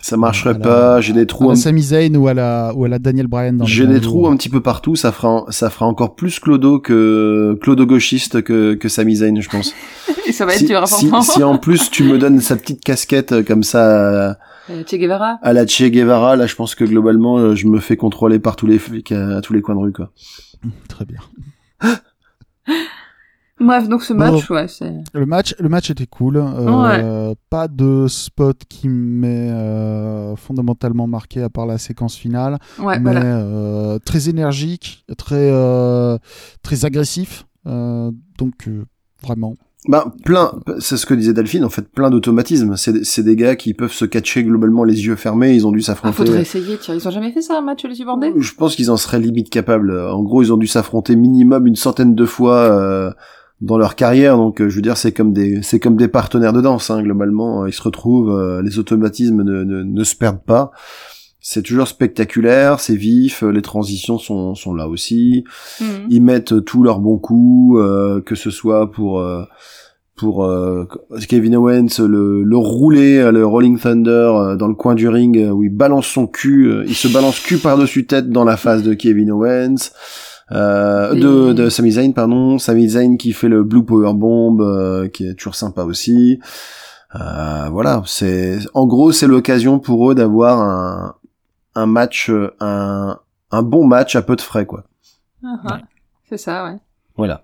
ça marcherait à la- pas. J'ai des à trous. la un- Sami Zayn ou à la, ou à la Daniel Bryan dans J'ai des trous jours. un petit peu partout. Ça fera, ça fera encore plus clodo que clodo gauchiste que que Sami Zayn, je pense. Et ça va être si, dur à si, si en plus tu me donnes sa petite casquette euh, comme ça à, Euh, che Guevara. à la Che Guevara, là, je pense que globalement, euh, je me fais contrôler par tous les flics à, à tous les coins de rue, quoi. Très bien. Bref, donc ce match, ouais, c'est... Le match, le match était cool. Euh, Pas de spot qui m'est euh, fondamentalement marqué à part la séquence finale, Ouais, mais voilà. euh, très énergique, très très agressif. Donc vraiment. Bah, plein, c'est ce que disait Delphine, en fait, plein d'automatismes. C'est, c'est des gars qui peuvent se catcher globalement les yeux fermés, ils ont dû Ah, s'affronter. faudrait essayer, tiens. Ils ont jamais fait ça, un match, les subordonnés Je pense qu'ils en seraient limite capables. En gros, ils ont dû s'affronter minimum une centaine de fois euh, dans leur carrière. Donc, euh, je veux dire, c'est comme des, c'est comme des partenaires de danse. Hein, globalement, ils se retrouvent, euh, les automatismes ne, ne, ne se perdent pas. C'est toujours spectaculaire, c'est vif, euh, les transitions sont, sont là aussi. Mhm. Ils mettent tous leurs bons coups, euh, que ce soit pour euh, pour euh, Kevin Owens le, le rouler, euh, le Rolling Thunder euh, dans le coin du ring euh, où il balance son cul, euh, il se balance cul par dessus tête dans la face de Kevin Owens. Euh, de, de Sami Zayn pardon Sami Zayn qui fait le Blue Power Bomb euh, qui est toujours sympa aussi euh, voilà c'est en gros c'est l'occasion pour eux d'avoir un un match euh, un un bon match à peu de frais quoi Ah, ah. C'est ça, ouais. voilà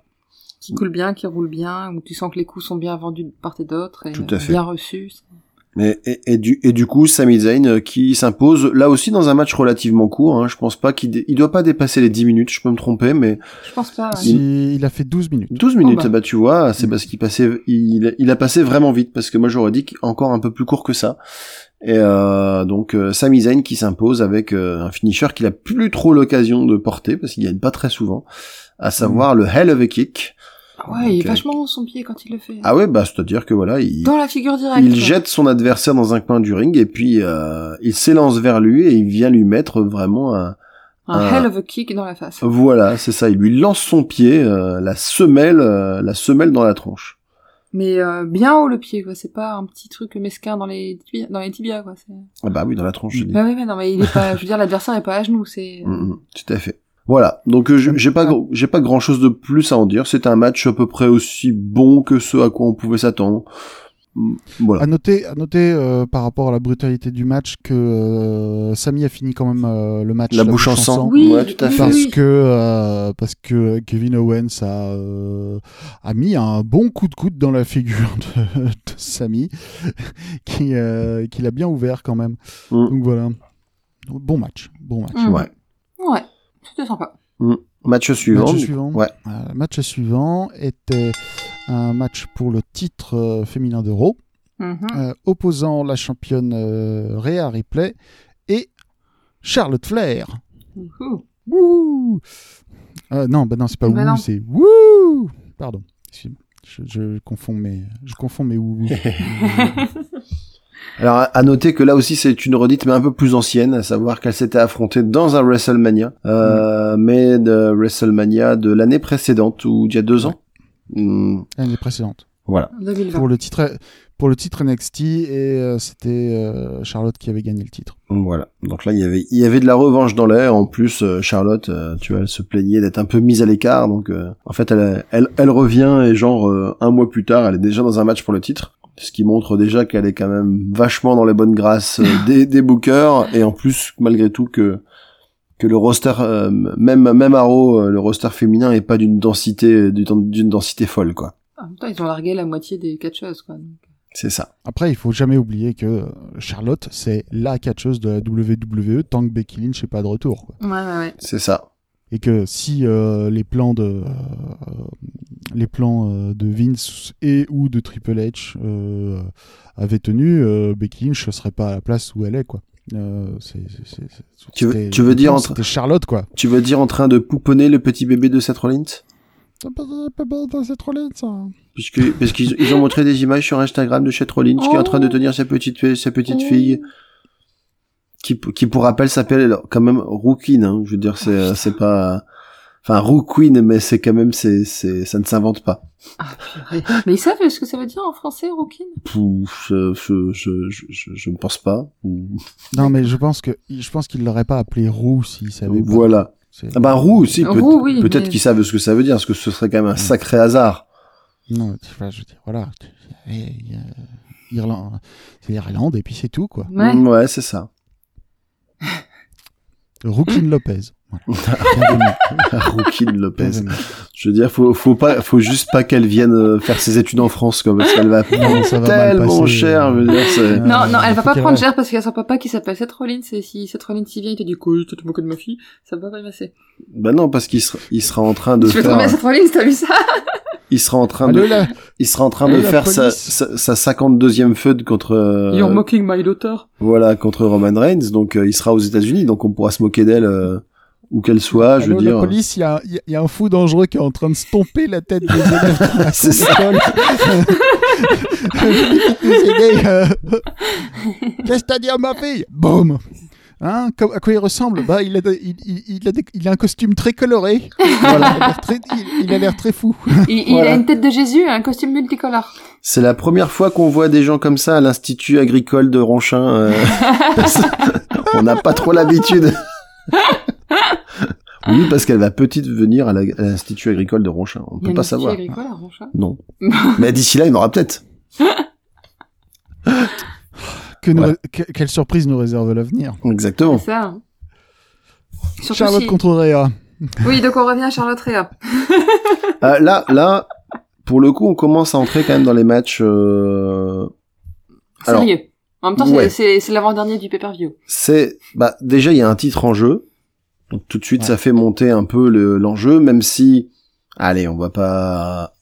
Qui coule bien, qui roule bien, où tu sens que les coups sont bien vendus de part et d'autre, et Tout à fait. bien reçus. Et, et, et du, et du coup, Sami Zayn euh, qui s'impose là aussi dans un match relativement court. Hein, je pense pas qu'il il doit pas dépasser les 10 minutes. Je peux me tromper, mais Je pense pas, ouais. Si- il a fait 12 minutes. 12 minutes. bah. bah. tu vois, c'est Mm. parce qu'il passait, il, il a passé vraiment vite parce que moi j'aurais dit encore un peu plus court que ça. Et euh, donc euh, Sami Zayn qui s'impose avec euh, un finisher qu'il a plus trop l'occasion de porter parce qu'il gagne pas très souvent, à savoir le Hell of a Kick. Ah Ouais, il est Ok. vachement haut son pied quand il le fait. Ah ouais, bah c'est à dire que voilà, il, Dans la figure directe. Il jette son adversaire dans un coin du ring et puis euh, il s'élance vers lui et il vient lui mettre vraiment un... Un Ah. hell of a kick dans la face. Voilà, c'est ça. Il lui lance son pied, euh, la semelle, euh, la semelle dans la tronche. Mais euh, bien haut le pied, quoi. C'est pas un petit truc mesquin dans les tibias, dans les tibias quoi. Ah bah oui, dans la tronche. je dis. Bah ouais, non, mais il est pas. je veux dire, l'adversaire est pas à genoux, c'est. Mm, mm, tout à fait. Voilà. Donc euh, j'ai pas j'ai pas grand chose de plus à en dire. C'est un match à peu près aussi bon que ce à quoi on pouvait s'attendre. Mm, Voilà. À noter, à noter euh, par rapport à la brutalité du match que euh, Sami a fini quand même euh, le match La bouche en sang. Oui, ouais, tout à fait. parce oui. que euh, parce que Kevin Owens a euh, a mis un bon coup de coude dans la figure de, de Sami qui euh, qui l'a bien ouvert quand même. Mm. Donc voilà. Bon match, bon match. Mm. Ouais. Ouais, c'était sympa. Match suivant. Match suivant. Ouais. Euh, match suivant était un match pour le titre euh, féminin d'Euro, Mhm. euh, opposant la championne euh, Rhea Ripley et Charlotte Flair. Ouhou. Wouh Euh, non, bah non, c'est pas Bah c'est wouh. Pardon. Je, je confonds mes, je confonds mes wouh. Alors à- noter que là aussi c'est une redite mais un peu plus ancienne, à savoir qu'elle s'était affrontée dans un WrestleMania, euh, mais de WrestleMania de l'année précédente ou d'il y a deux ans. Hmm, L'année précédente. voilà. 2020. Pour le titre, pour le titre NXT et euh, c'était euh, Charlotte qui avait gagné le titre. Voilà. Donc là, il y avait, il y avait de la revanche dans l'air. En plus, euh, Charlotte, euh, tu vois, elle se plaignait d'être un peu mise à l'écart. Donc, euh, en fait, elle, elle, elle revient et genre euh, un mois plus tard, elle est déjà dans un match pour le titre. Ce qui montre déjà qu'elle est quand même vachement dans les bonnes grâces des, des bookers et en plus, malgré tout, que que le roster, euh, même même à Raw, euh, le roster féminin est pas d'une densité d'une d'une densité folle, quoi. En même temps, ils ont largué la moitié des catcheuses, quoi. C'est ça. Après, il faut jamais oublier que euh, Charlotte, c'est la catcheuse de la WWE tant que Becky Lynch n'est pas de retour. quoi. Ouais, ouais, ouais. C'est ça. Et que si euh, les plans de euh, les plans euh, de Vince et ou de Triple H euh, avaient tenu, euh, Becky Lynch ne serait pas à la place où elle est quoi. Euh, c'est- c'est- c'est- c'est- Tu veux- c'était- tu veux dire entre- Charlotte quoi. Tu veux dire en train de pouponner le petit bébé de Seth Rollins? Puisque, parce qu'ils ils ont montré des images sur Instagram de Seth Rollins qui est en train de Oh. tenir sa petite, fille- sa petite Oh. fille, qui, qui pour rappel s'appelle quand même Rookin, hein. Je veux dire, c'est, c'est pas, enfin, Rooquin, mais c'est quand même, c'est, c'est, ça ne s'invente pas. Ah, purée. Mais ils savent ce que ça veut dire en français, Rookin Pouf, je, je, je, je, ne pense pas. Ou- Non mais je pense que je pense qu'il l'aurait pas appelé Roux s'il savait pas. Voilà. Ah bah, Roux aussi, Roux, peut-être mais- qu'ils savent ce que ça veut dire, parce que ce serait quand même un sacré hasard. Non, tu vois, je veux dire, voilà. Irlande, c'est l'Irlande et puis c'est tout quoi. Ouais. Ouais, c'est ça. Rookin Lopez. Voilà. Lopez. Je veux dire, faut, faut pas, faut juste pas qu'elle vienne euh, faire ses études en France, quoi, parce qu'elle va Non, ça va mal tellement cher, je veux dire, c'est... Euh, Non, non, elle va pas prendre cher parce qu'il y a son papa qui s'appelle Seth Rollins et si Seth Rollins y vient, il te dit quoi, tu te moques de ma fille, ça va pas passer. Bah non, parce qu'il sera, il sera en train de Je vais faire, trouver Seth Rollins, t'as vu ça? Il sera en train de, là il sera en train de faire sa, sa, sa 52e feud contre, euh, You're mocking my daughter. voilà, contre Roman Reigns, donc euh, il sera aux États-Unis, donc on pourra se moquer d'elle euh, où qu'elle soit, je veux Allô, dire. la police, il y a, y a- il y a un fou dangereux qui est en train de stomper la tête des élèves C'est euh. Qu'est-ce que t'as dit à ma fille? Boum Hein, à quoi il ressemble? Bah, il a, il, il, il a, des- il a un costume très coloré. Voilà, il a l'air très, très fou. Il, il Voilà. a une tête de Jésus, un costume multicolore. C'est la première fois qu'on voit des gens comme ça à l'Institut agricole de Ronchin. euh. on n'a pas trop l'habitude. Oui, parce qu'elle va petite venir à l'Institut agricole de Ronchin. On Il y a peut pas institut savoir. agricole à Ronchat. Non. Mais d'ici là, il y en aura peut-être. Que nous- Voilà. que- quelle surprise nous réserve l'avenir Exactement. C'est ça. hein. Charlotte si- contre Rhea. Oui, donc on revient à Charlotte Rhea. Euh, là, là, pour le coup, on commence à entrer quand même dans les matchs. euh, Alors, Sérieux. En même temps, c'est- ouais. c'est c'est l'avant-dernier du pay-per-view. c'est bah déjà il y a un titre en jeu. Donc tout de suite Ouais. ça fait monter un peu le- l'enjeu, même si allez on va pas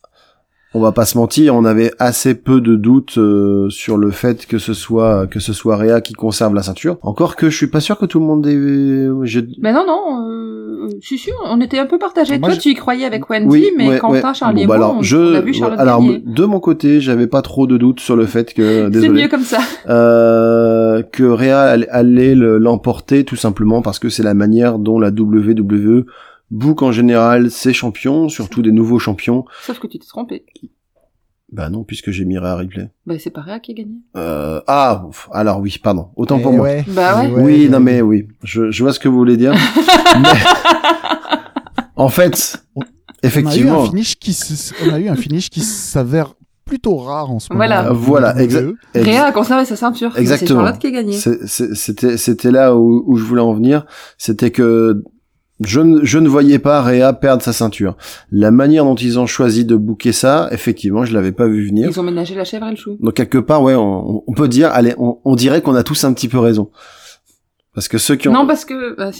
on va pas se mentir, on avait assez peu de doutes euh, sur le fait que ce soit que ce soit Rhea qui conserve la ceinture. Encore que je suis pas sûr que tout le monde ait j'ai- Mais non, non, euh, je suis sûr, on était un peu partagés. Moi, Toi, je- tu y croyais avec Wendy, Oui, mais ouais, Quentin, ouais. Charlie Bon, bah et moi, alors, on, je, on a vu Charlotte alors, gagner. de mon côté, j'avais pas trop de doutes sur le fait que, C'est mieux comme ça. euh, que Rhea allait- allait le- l'emporter tout simplement parce que c'est la manière dont la WWE book en général ses champions, surtout des nouveaux champions. Sauf que tu t'es trompé. Bah non, puisque j'ai mis Rhea Ripley. Bah, c'est pas Rhea qui a gagné. Euh, ah, ouf, alors oui, pardon, autant Eh pour moi. Bah ouais. Eh oui, ouais. non mais oui, je, je vois ce que vous voulez dire. Mais, en fait, effectivement, on a eu un finish qui s'avère plutôt rare en ce moment. Voilà. Voilà, Dans le exa- jeu. ex- Rhea a conservé sa ceinture. Exactement. C'est Charlotte qui a gagné. C'est- c'est- C'était c'était là où, où je voulais en venir, c'était que je ne, je ne voyais pas Rhea perdre sa ceinture. La manière dont ils ont choisi de bouquer ça, effectivement, je l'avais pas vu venir. Ils ont ménagé la chèvre et le chou. Donc quelque part, ouais, on, on peut dire, allez, on, on dirait qu'on a tous un petit peu raison. Parce que ceux qui ont, Non, parce que... bah,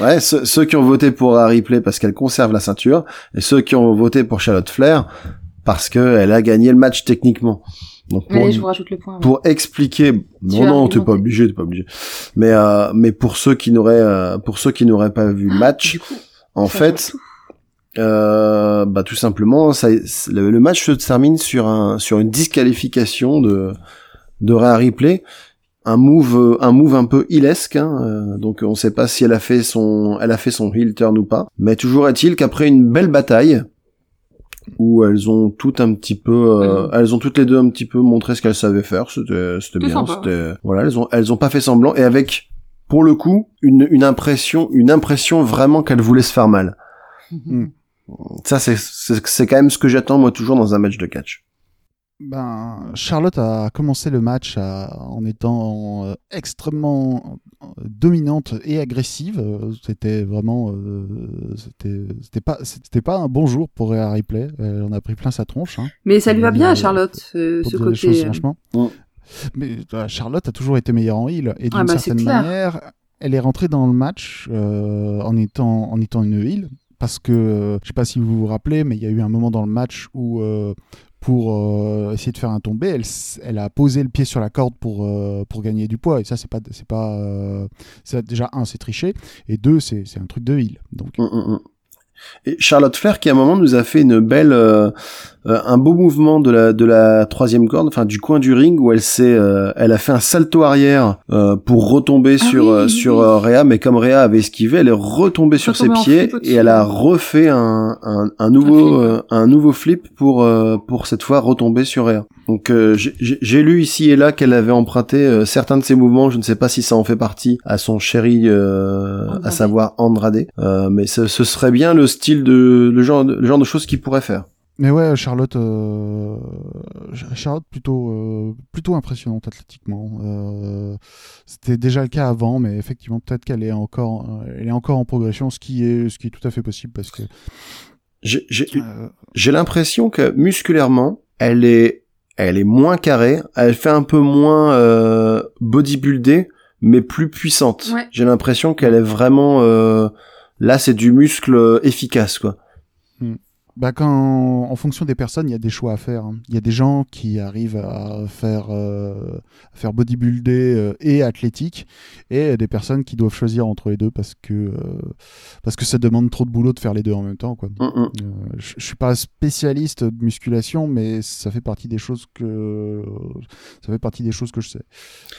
ouais, ceux, ceux qui ont voté pour Ripley parce qu'elle conserve la ceinture, et ceux qui ont voté pour Charlotte Flair parce qu'elle a gagné le match techniquement. Donc pour, Allez, je vous rajoute le point. ouais. pour expliquer non non t'es pas obligé t'es pas obligé mais euh, mais pour ceux qui n'auraient euh, pour ceux qui n'auraient pas vu le match Du coup, en fait euh, bah tout simplement ça le, le match se termine sur un sur une disqualification de de Rhea Ripley un move un move un peu ilesque hein, euh, donc on sait pas si elle a fait son elle a fait son heel turn ou pas mais toujours est-il qu'après une belle bataille où elles ont toutes un petit peu euh, elles ont toutes les deux un petit peu montré ce qu'elles savaient faire. C'était bien c'était voilà elles ont elles ont pas fait semblant. Et avec pour le coup une une impression une impression vraiment qu'elles voulaient se faire mal. Ça c'est c'est c'est quand même ce que j'attends moi toujours dans un match de catch. Ben, Charlotte a commencé le match à- en étant euh, extrêmement euh, dominante et agressive. Euh, C'était vraiment, euh, c'était, c'était pas, c'était pas un bon jour pour Rhea Ripley. Elle en a pris plein sa tronche. Hein, Mais ça lui va bien à dire- Charlotte, ce, côté. choses euh, franchement. Mais euh, Charlotte a toujours été meilleure en heal et d'une Ah bah, certaine manière, elle est rentrée dans le match euh, en étant en étant une heal parce que euh, je sais pas si vous vous rappelez, mais il y a eu un moment dans le match où euh, euh, essayer de faire un tombé, elle, elle a posé le pied sur la corde pour euh, pour gagner du poids. Et ça c'est pas c'est pas euh, déjà un c'est triché et deux c'est c'est un truc de heal. Donc Mm, mm, mm. Et Charlotte Flair qui à un moment nous a fait une belle, euh, un beau mouvement de la de la troisième corde, enfin du coin du ring où elle s'est, euh, elle a fait un salto arrière euh, pour retomber Ah sur oui, euh, oui, sur oui. euh, Rhea, mais comme Rhea avait esquivé, elle est retombée sur ses pieds et elle a refait un un, un nouveau flip. euh, un nouveau flip pour euh, pour cette fois retomber sur Rhea. Donc euh, j'ai- lu ici et là qu'elle avait emprunté euh, certains de ses mouvements, je ne sais pas si ça en fait partie, à son chéri, euh, à savoir Andrade, Euh, mais ce, ce serait bien le style de le genre de, le genre de choses qu'il pourrait faire. Mais ouais, Charlotte, euh, Charlotte plutôt, euh, plutôt impressionnante athlétiquement. Euh, C'était déjà le cas avant, mais effectivement, peut-être qu'elle est encore, euh, elle est encore en progression, ce qui est, ce qui est tout à fait possible parce que. J'ai j'ai- euh, j'ai l'impression que musculairement, elle est elle est moins carrée, elle fait un peu moins euh, bodybuildée, mais plus puissante. Ouais. J'ai l'impression qu'elle est vraiment euh, là, c'est du muscle efficace quoi. Bah quand, en fonction des personnes, il y a des choix à faire. hein. Il y a des gens qui arrivent à faire, euh, à faire bodybuilder euh, et athlétique, et des personnes qui doivent choisir entre les deux parce que, euh, parce que ça demande trop de boulot de faire les deux en même temps, quoi. Mm, mm. Euh, je, je suis pas spécialiste de musculation, mais ça fait partie des choses que ça fait partie des choses que je sais.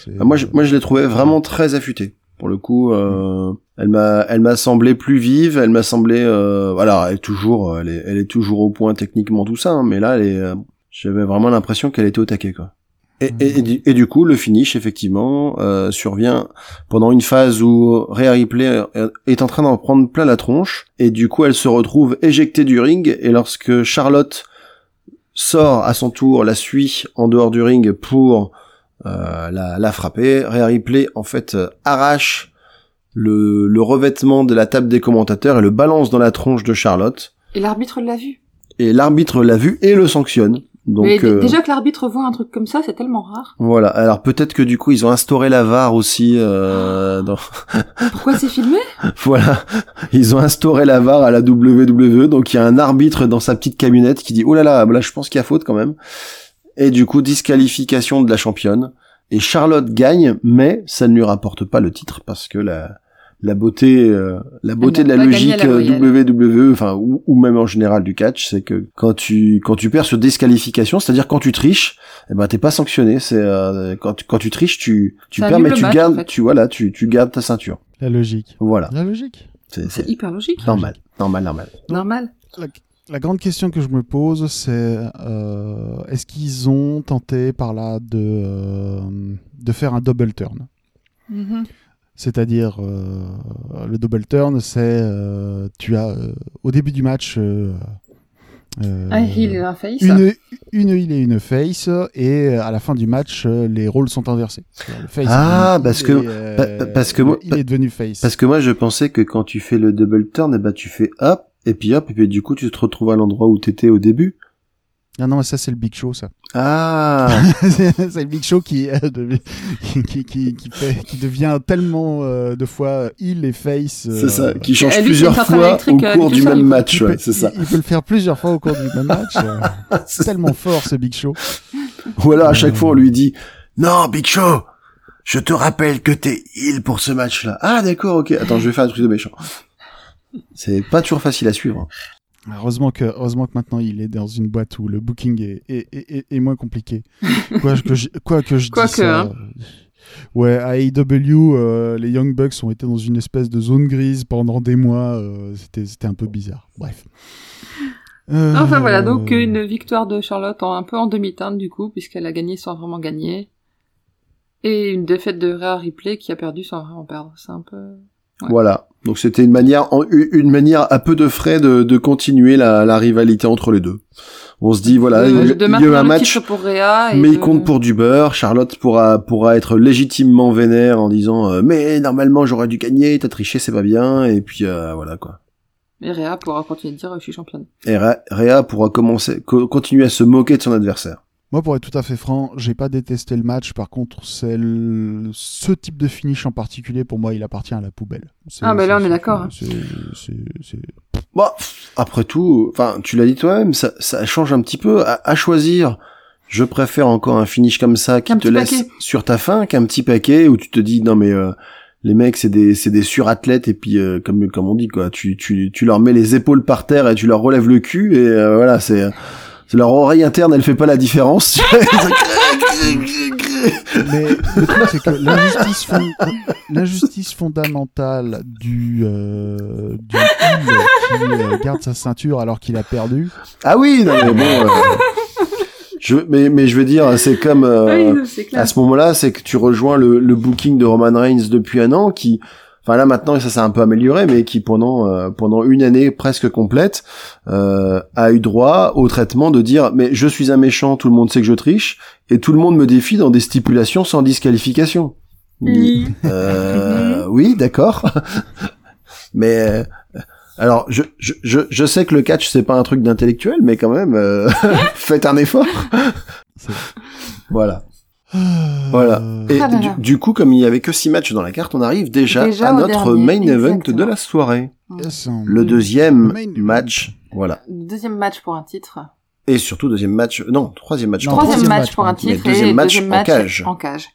C'est- Ah, Moi, je, moi, je l'ai trouvée vraiment très affûtée. Pour le coup, euh, elle m'a, elle m'a semblé plus vive. Elle m'a semblé, euh, voilà, elle est toujours, elle est, elle est toujours au point techniquement tout ça. hein, mais là, elle est, euh, j'avais vraiment l'impression qu'elle était au taquet, quoi. Et, et, et du, et du coup, le finish, effectivement, euh, survient pendant une phase où Rhea Ripley euh, est en train d'en prendre plein la tronche, et du coup, elle se retrouve éjectée du ring, et lorsque Charlotte sort à son tour, la suit en dehors du ring pour euh, la, la frapper, Rhea Ripley, en fait, euh, arrache le, le revêtement de la table des commentateurs et le balance dans la tronche de Charlotte, Et l'arbitre l'a vu. et l'arbitre l'a vu et le sanctionne. Donc, Mais euh, déjà que l'arbitre voit un truc comme ça, c'est tellement rare. Voilà. Alors peut-être que du coup ils ont instauré la VAR aussi. Euh, dans... Pourquoi c'est filmé? Voilà, ils ont instauré la VAR à la WWE. Donc il y a un arbitre dans sa petite camionnette qui dit oh là là, là je pense qu'il y a faute quand même. Et du coup disqualification de la championne. Et Charlotte gagne, mais ça ne lui rapporte pas le titre parce que la la beauté euh, la beauté de la logique la euh, WWE enfin ou, ou même en général du catch c'est que quand tu quand tu perds sur disqualification c'est-à-dire quand tu triches eh ben t'es pas sanctionné c'est euh, quand tu, quand tu triches tu tu perds mais tu match, gardes en fait. tu voilà tu tu gardes ta ceinture La logique. voilà La logique. c'est hyper logique. normal normal normal Normal. La, la grande question que je me pose, c'est euh, est-ce qu'ils ont tenté par là de, euh, de faire un double turn? Mhm. C'est-à-dire, euh, le double turn, c'est euh, tu as euh, au début du match euh, euh, Un heel et un face. une, une heal et une face, et à la fin du match, euh, les rôles sont inversés. C'est-à-dire, le face Ah, parce que- euh, pa- pa- parce que moi- il est devenu face. parce que moi je pensais que quand tu fais le double turn eh ben tu fais hop et puis hop et puis du coup tu te retrouves à l'endroit où t'étais au début? Ah non, mais ça c'est le Big Show, ça. ah c'est le Big Show qui, euh, qui, qui, qui, qui fait, qui devient tellement euh, de fois heel et face. euh, c'est ça qui change Et lui, plusieurs fois au euh, cours du même il match il, ouais, peut, c'est ça il, il peut le faire plusieurs fois au cours du même match. euh, c'est tellement fort ce Big Show. Ou alors à chaque fois on lui dit non Big Show, je te rappelle que t'es heal pour ce match-là. Ah d'accord, ok. Attends, je vais faire un truc de méchant. C'est pas toujours facile à suivre. Heureusement que, heureusement que maintenant il est dans une boîte où le booking est, est, est, est- est moins compliqué. Quoi que je, quoi que je Quoique, dise ça, hein. Ouais, à AEW, euh, les Young Bucks ont été dans une espèce de zone grise pendant des mois. euh, C'était c'était un peu bizarre. Bref. Euh, Enfin voilà, donc une victoire de Charlotte en, un peu en demi-teinte du coup, puisqu'elle a gagné sans vraiment gagner. Et une défaite de Rhea Ripley qui a perdu sans vraiment perdre. C'est un peu... Ouais. Voilà. Donc c'était une manière, une manière à peu de frais de, de continuer la, la rivalité entre les deux. On se dit voilà, de, il y a, de il y a eu un match, pour. Et mais il compte pour du beurre. Charlotte pourra pourra être légitimement vénère en disant euh, mais normalement j'aurais dû gagner, t'as triché, c'est pas bien. Et puis euh, voilà quoi. Et Rhea pourra continuer de dire je suis championne. Et Rhea pourra commencer co- continuer à se moquer de son adversaire. Moi, pour être tout à fait franc, j'ai pas détesté le match. Par contre, c'est le- ce type de finish en particulier, pour moi, il appartient à la poubelle. Ah, bah là, on est d'accord, c'est- c'est- c'est- Bon, pff, après tout, enfin, tu l'as dit toi-même, ça, ça change un petit peu à, à choisir. Je préfère encore un finish comme ça qui te laisse paquet. sur ta fin qu'un petit paquet où tu te dis non mais euh, les mecs c'est des c'est des surathlètes et puis euh, comme comme on dit quoi, tu tu tu leur mets les épaules par terre et tu leur relèves le cul et euh, voilà c'est c'est leur oreille interne elle fait pas la différence. Mais le truc, c'est que l'injustice, fond- l'injustice fondamentale du, euh, du qui euh, garde sa ceinture alors qu'il a perdu. ah oui non mais bon. euh, je mais mais je veux dire c'est comme euh, oui, c'est clair. à ce moment-là, c'est que tu rejoins le, le booking de Roman Reigns depuis un an, qui, enfin là maintenant ça s'est un peu amélioré, mais qui pendant euh, pendant une année presque complète euh, a eu droit au traitement de dire mais je suis un méchant, tout le monde sait que je triche, et tout le monde me défie dans des stipulations sans disqualification. Oui. Euh, oui, d'accord. mais euh, alors, je, je, je, je sais que le catch c'est pas un truc d'intellectuel, mais quand même, euh, faites un effort. Voilà. Voilà. Et Ah du, coup, comme il y avait que six matchs dans la carte, on arrive déjà, Déjà à notre dernier, main event exactement. de la soirée. Le deuxième Le match, voilà. Deuxième match pour un titre. Et surtout deuxième match, non, troisième match. Non. Troisième troisième match match pour un titre titre. Deuxième et match deuxième en match cage. en cage.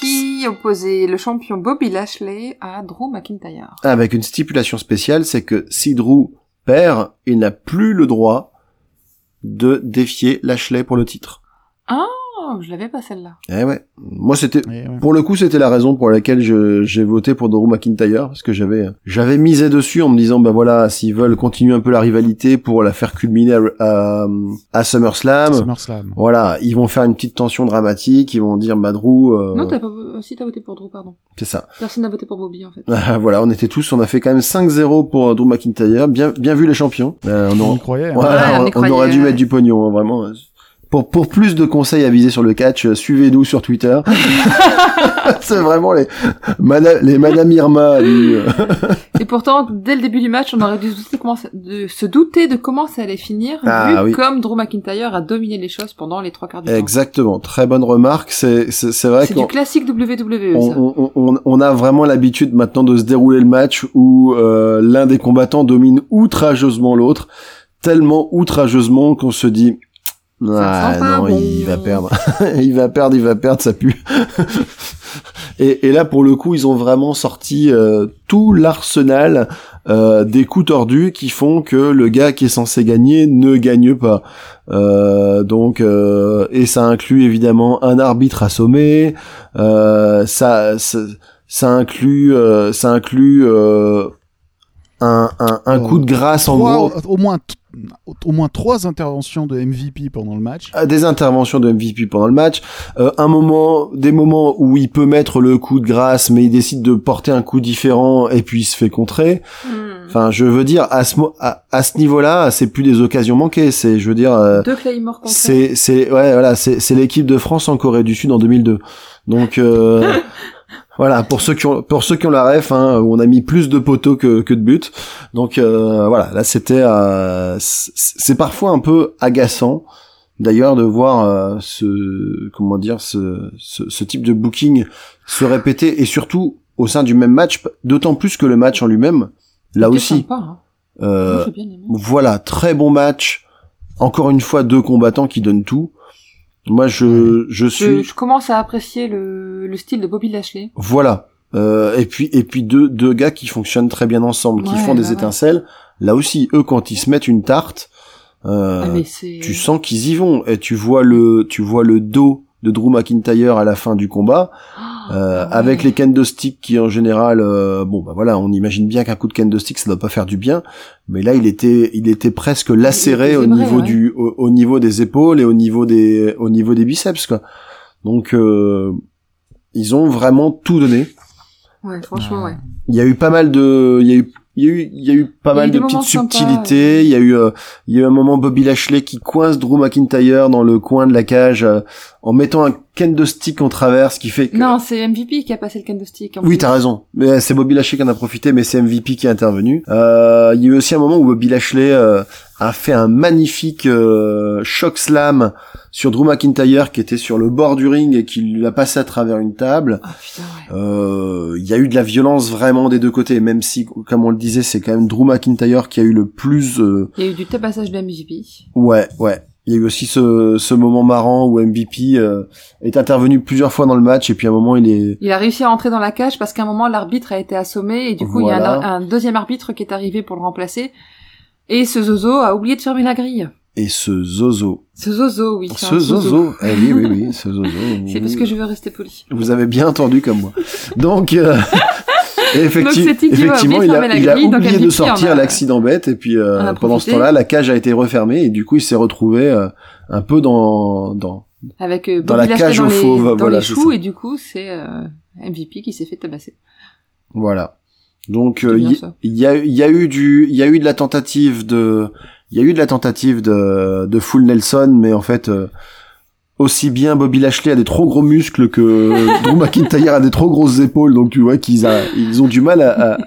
Qui opposait le champion Bobby Lashley à Drew McIntyre. Avec une stipulation spéciale, c'est que si Drew perd, il n'a plus le droit de défier Lashley pour le titre. Oh, je l'avais pas celle-là. Eh ouais. Moi, c'était, ouais. Pour le coup, c'était la raison pour laquelle je- j'ai voté pour Drew McIntyre parce que j'avais j'avais misé dessus en me disant bah voilà s'ils veulent continuer un peu la rivalité pour la faire culminer à, à, à SummerSlam, SummerSlam. voilà ils vont faire une petite tension dramatique, ils vont dire bah Drew euh, Non, t'as pas, euh, si t'as voté pour Drew, pardon. c'est ça. Personne n'a voté pour Bobby, en fait. Ah, voilà, on était tous, on a fait quand même 5-0 pour Drew McIntyre, bien bien vu les champions. Euh, on, On aurait- y croyait. hein. voilà, Ouais, on y on, on croyait, aurait dû ouais. mettre du pognon hein, vraiment. Pour, pour plus de conseils à viser sur le catch, euh, suivez-nous sur Twitter. c'est vraiment les, Mada- les Madame Irma du, euh, Et pourtant, dès le début du match, on aurait dû se douter, comment ça- de, se douter de comment ça allait finir, Ah, vu oui. comme Drew McIntyre a dominé les choses pendant les trois quarts du temps. Exactement, très bonne remarque. C'est c'est c'est vrai C'est qu'on du classique WWE, on, ça. on, on, on a vraiment l'habitude maintenant de se dérouler le match où euh, l'un des combattants domine outrageusement l'autre, tellement outrageusement qu'on se dit ah non bon. il va perdre, il va perdre, il va perdre, ça pue. et, et là pour le coup ils ont vraiment sorti euh, tout l'arsenal euh, des coups tordus qui font que le gars qui est censé gagner ne gagne pas. Euh, donc euh, et ça inclut évidemment un arbitre assommé. Euh, ça, ça ça inclut euh, ça inclut euh, un, un, un coup de grâce en Trois- gros au moins au moins trois interventions de MVP pendant le match. à des interventions de MVP pendant le match, euh, un moment, des moments où il peut mettre le coup de grâce, mais il décide de porter un coup différent et puis il se fait contrer. Hmm. Enfin, je veux dire, à ce à, à ce niveau-là, c'est plus des occasions manquées, c'est, je veux dire, euh, Deux Claymore contre c'est, c'est, ouais, voilà, c'est, c'est l'équipe de France en Corée du Sud en 2002. Donc, euh, voilà, pour ceux qui ont, pour ceux qui ont la ref, hein, on a mis plus de poteaux que, que de buts. Donc, euh, voilà, là, c'était, euh, c'est parfois un peu agaçant, d'ailleurs, de voir euh, ce, comment dire, ce, ce, ce type de booking se répéter et surtout au sein du même match, d'autant plus que le match en lui-même, là aussi. sympa, hein. euh, Moi, j'ai bien aimé. voilà, très bon match. Encore une fois, deux combattants qui donnent tout. Moi, je, je suis, je commence à apprécier le, le style de Bobby Lashley. voilà. Euh, et puis, et puis deux, deux gars qui fonctionnent très bien ensemble, qui font des ouais. étincelles. Là aussi, eux, quand ils se mettent une tarte, euh, Ah, tu sens qu'ils y vont. Et tu vois le, tu vois le dos de Drew McIntyre à la fin du combat. Euh, Ah ouais. avec les kendo sticks qui en général euh, bon bah voilà on imagine bien qu'un coup de kendo stick ça doit pas faire du bien mais là il était il était presque lacéré était au niveau ouais. du au, au niveau des épaules et au niveau des au niveau des biceps quoi donc euh, ils ont vraiment tout donné Ouais, franchement, ouais. il y a eu pas mal de il y a eu il y a eu il y a eu pas mal eu de petites subtilités il y a eu euh, il y a eu un moment Bobby Lashley qui coince Drew McIntyre dans le coin de la cage euh, en mettant un kendo stick en travers ce qui fait que Non, c'est MVP qui a passé le candlestick. en Oui, t'as raison. Mais c'est Bobby Lashley qui en a profité, mais c'est MVP qui est intervenu. Euh, il y a eu aussi un moment où Bobby Lashley euh, a fait un magnifique euh, choc slam sur Drew McIntyre qui était sur le bord du ring et qui l'a passé à travers une table. Ah putain, ouais. Euh, Il y a eu de la violence vraiment des deux côtés, même si, comme on le disait, c'est quand même Drew McIntyre qui a eu le plus... euh, Il y a eu du tabassage de MVP. Ouais, ouais. Il y a eu aussi ce, ce moment marrant où MVP euh, est intervenu plusieurs fois dans le match et puis à un moment il est Il a réussi à rentrer dans la cage parce qu'à un moment l'arbitre a été assommé et du coup il y a un deuxième arbitre qui est arrivé pour le remplacer et ce zozo a oublié de fermer la grille. et ce zozo Ce zozo, oui. Ce zozo. Eh oui, oui, oui, ce zozo. C'est parce que je veux rester poli. Vous avez bien entendu comme moi. Donc, euh, effecti- Donc, effectivement, il a, il oublié de sortir a- l'accident bête et puis euh, pendant ce temps-là, la cage a été refermée et du coup, il s'est retrouvé euh, un peu dans dans. Avec euh, Dans la cage aux fauves, dans voilà, les choux et du coup c'est euh, MVP qui s'est fait tabasser. Voilà. Donc, euh, il y, a il y a eu du il y a eu de la tentative de il y a eu de la tentative de de Full Nelson, mais en fait. Euh, aussi bien Bobby Lashley a des trop gros muscles que Drew McIntyre a des trop grosses épaules, donc tu vois qu'ils a, ils ont du mal à, à,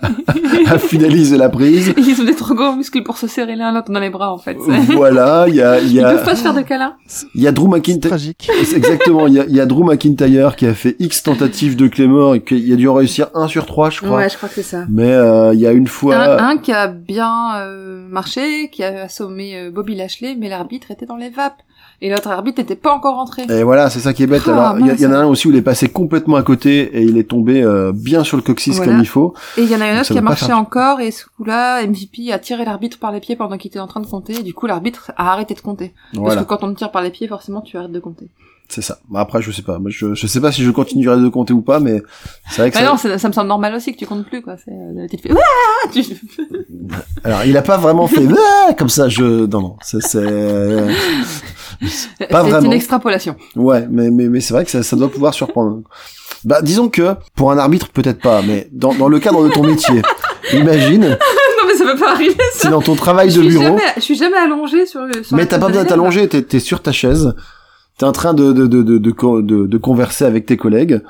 à finaliser la prise. Ils ont des trop gros muscles pour se serrer l'un l'autre dans les bras en fait. Voilà, il y a, il y Ils a, peuvent pas se faire de câlins. il y a Drew McIntyre. Tragique. C'est Exactement, il y a, il y a Drew McIntyre qui a fait X tentatives de Claymore et qu'il a dû en réussir un sur trois, je crois. Ouais, je crois que c'est ça. Mais euh, il y a une fois, Un, un qui a bien euh, marché, qui a assommé euh, Bobby Lashley, mais l'arbitre était dans les vapes. Et l'autre arbitre n'était pas encore rentré. et voilà, c'est ça qui est bête. Ah, Alors, il y, en a un aussi où il est passé complètement à côté et il est tombé euh, bien sur le coccyx Voilà. comme il faut. Et il y en a une autre qui a marché faire- encore, et ce coup-là, MVP a tiré l'arbitre par les pieds pendant qu'il était en train de compter, et du coup l'arbitre a arrêté de compter. Parce que quand on te tire par les pieds, forcément tu arrêtes de compter. C'est ça. Bon, après, je sais pas. Moi, je, je sais pas si je continuerai de compter ou pas, mais c'est vrai que Bah ça... non, ça, ça me semble normal aussi que tu comptes plus, quoi. C'est, euh, tu te fais, tu... Alors, il a pas vraiment fait comme ça. Je non non, c'est c'est Pas C'est vraiment. une extrapolation. ouais, mais mais mais c'est vrai que ça, ça doit pouvoir surprendre. Bah, disons que pour un arbitre peut-être pas, mais dans dans le cadre de ton métier, imagine non mais ça peut pas arriver, ça. dans ton travail Je de bureau, jamais, je suis jamais allongé sur le. Sur mais t'as pas besoin de t'allonger, t'es t'es sur ta chaise, t'es en train de de de de de, de, de converser avec tes collègues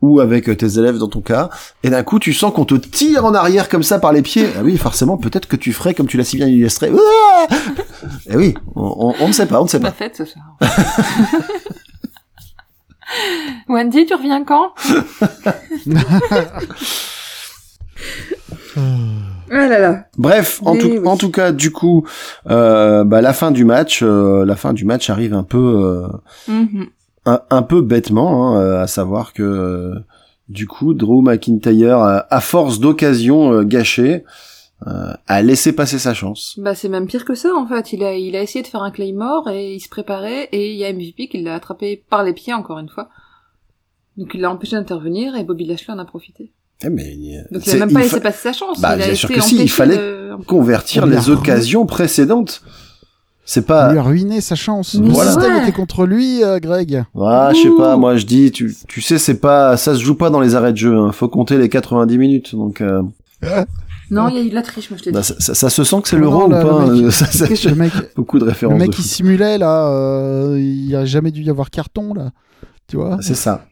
ou avec euh, tes élèves dans ton cas, et d'un coup tu sens qu'on te tire en arrière comme ça par les pieds. Ah oui, forcément, peut-être que tu ferais comme tu l'as si bien illustré. Ah Eh oui, on, on, on ne sait pas, on ne sait pas. pas fait ce soir. Wendy, tu reviens quand? Ah là là. Bref, en tout, oui. en tout cas, du coup, euh, bah, la fin du match, euh, la fin du match arrive un peu, euh, Mhm. un, un peu bêtement, hein, euh, à savoir que, euh, du coup, Drew McIntyre, à force d'occasions euh, gâchées, euh, a laissé passer sa chance. Bah c'est même pire que ça en fait. Il a, il a essayé de faire un claymore et il se préparait et il y a MVP qui l'a attrapé par les pieds encore une fois. Donc il l'a empêché d'intervenir et Bobby Lashley en a profité. Eh, mais, euh, Donc il c'est- a même pas il laissé fa- passer sa chance. Bah, il a bien sûr été que si, il fallait de- convertir les occasions précédentes. C'est pas, lui a ruiné sa chance. Mais Le voilà. système ouais. était contre lui, euh, Greg. ah, je sais pas, moi je dis, tu, tu sais, c'est pas, ça se joue pas dans les arrêts de jeu, hein. faut compter les 90 minutes, donc, euh, Non, il y a eu de la triche, moi je te dis. bah, ça, ça- ça se sent que c'est l'euro ou là, le pas, mec- ça, ça- Le mec, beaucoup de le références. mec de qui simulait là, euh, il y a jamais dû y avoir carton là. Tu vois? C'est ça.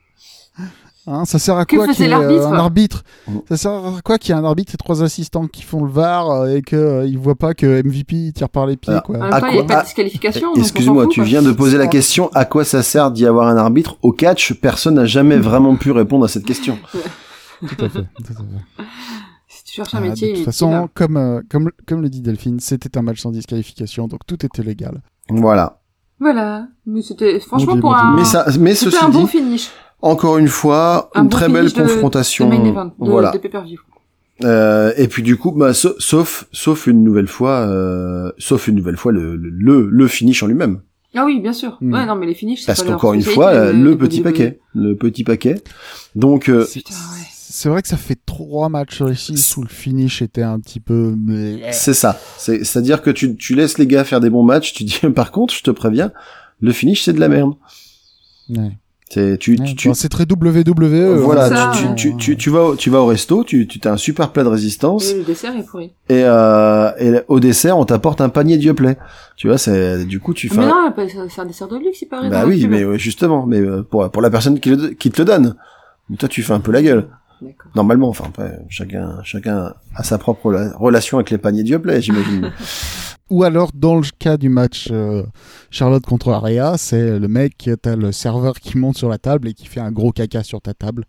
Hein, ça sert à quoi qu'il y ait euh, un arbitre Mm. Ça sert à quoi qu'il y ait un arbitre et trois assistants qui font le VAR euh, et que euh, voient pas que MVP tire par les pieds Alors, quoi. Même À temps, il n'y a quoi- pas de disqualification. donc on s'en Excuse-moi, tu quoi. viens de poser la question à quoi ça sert d'y avoir un arbitre au catch? Personne n'a jamais vraiment pu répondre à cette question. Tout à fait. tout à fait. Si tu cherches un Ah, métier, de toute façon, comme, euh, comme, comme le dit Delphine, c'était un match sans disqualification, donc tout était légal. Voilà. Voilà. Mais c'était, franchement, pour un, Mais ça, mais c'était ceci un bon dit, finish. Encore une fois, Un une bon très belle de- confrontation. De main event, de, voilà. Euh, et puis du coup, bah, sa- sauf, sauf une nouvelle fois, euh, sauf une nouvelle fois le, le, le finish en lui-même. Ah oui, bien sûr. Hmm. Ouais, non, mais les finishes, c'est Parce qu'encore une fois, euh, le petit paquet, le petit paquet. Donc, euh, C'est vrai que ça fait trois matchs réussis où le finish était un petit peu. c'est ça. C'est, c'est-à-dire que tu, tu laisses les gars faire des bons matchs, tu dis, par contre, je te préviens, le finish, c'est de la merde. Ouais. C'est, tu, Ouais, tu, tu- bon, c'est très WWE. voilà, ça, tu, ouais. tu, tu, tu vas, au- tu vas au resto, tu, tu as un super plat de résistance, Et le dessert est pourri. et, euh, et au dessert, on t'apporte un panier de play. Tu vois, c'est, du coup, tu Ah, fais, mais un- non, c'est c'est un dessert de luxe, il paraît. bah oui, mais justement, mais euh, pour, pour la personne qui, le, qui te le donne. Mais toi, tu fais un peu la gueule. D'accord. Normalement, enfin, après, chacun, chacun a sa propre rela- relation avec les paniers de play, j'imagine. Ou alors, dans le cas du match euh, Charlotte contre Aria, c'est le mec, t'as le serveur qui monte sur la table et qui fait un gros caca sur ta table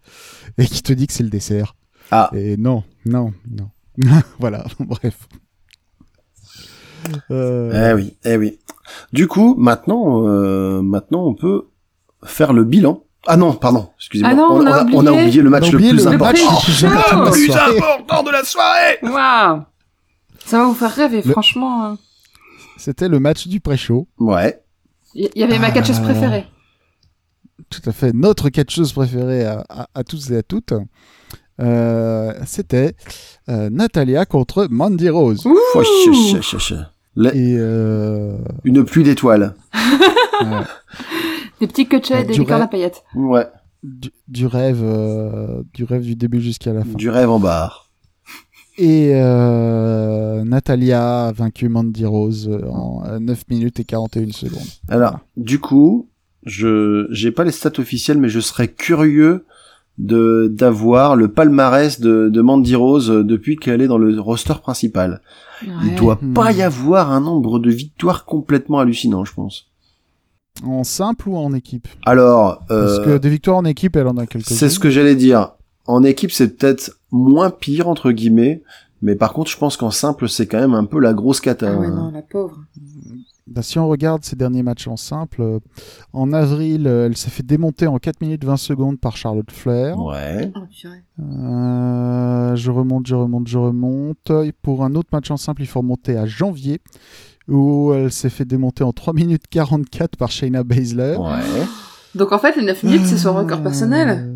et qui te dit que c'est le dessert. Ah. Et non, non, non. voilà, bref. Euh, Eh oui, eh oui. Du coup, maintenant, euh, maintenant, on peut faire le bilan. Ah non, pardon, excusez-moi. Ah non, on a on a oublié- le match on le plus le important. match le plus important de la Le plus soirée. important de la soirée Waouh Ça va vous faire rêver, Le- franchement. hein. C'était le match du pré-show. Ouais. Il y avait ma Ah. catcheuse préférée. Tout à fait. Notre catcheuse préférée à, à- à tous et à toutes. Euh, C'était euh, Natalia contre Mandy Rose. Ouh La- Et euh, Une pluie d'étoiles. ouais, Des petits Euh, et des licornes à paillettes. Ouais. du, du rêve, euh, du rêve du début jusqu'à la fin. Du rêve en barre. Et euh, Natalia a vaincu Mandy Rose en euh, 9 minutes et 41 secondes. Alors, du coup, je j'ai pas les stats officielles, mais je serais curieux de d'avoir le palmarès de, de Mandy Rose euh, depuis qu'elle est dans le roster principal. Il doit Hmm. pas y avoir un nombre de victoires complètement hallucinant, je pense. En simple ou en équipe? Alors, Parce euh, que des victoires en équipe, elle en a quelques-unes. c'est ce que j'allais dire. En équipe, c'est peut-être moins pire entre guillemets, mais par contre, je pense qu'en simple, c'est quand même un peu la grosse cata. Ah ouais, hein. non, la pauvre. Bah, si on regarde ses derniers matchs en simple, euh, en avril, euh, elle s'est fait démonter en 4 minutes 20 secondes par Charlotte Flair. Ouais. Oh. Euh, je remonte, je remonte, je remonte. Et pour un autre match en simple, il faut remonter à janvier, où elle s'est fait démonter en 3 minutes 44 par Shayna Baszler. Ouais. Donc en fait, les 9 minutes, c'est son record personnel.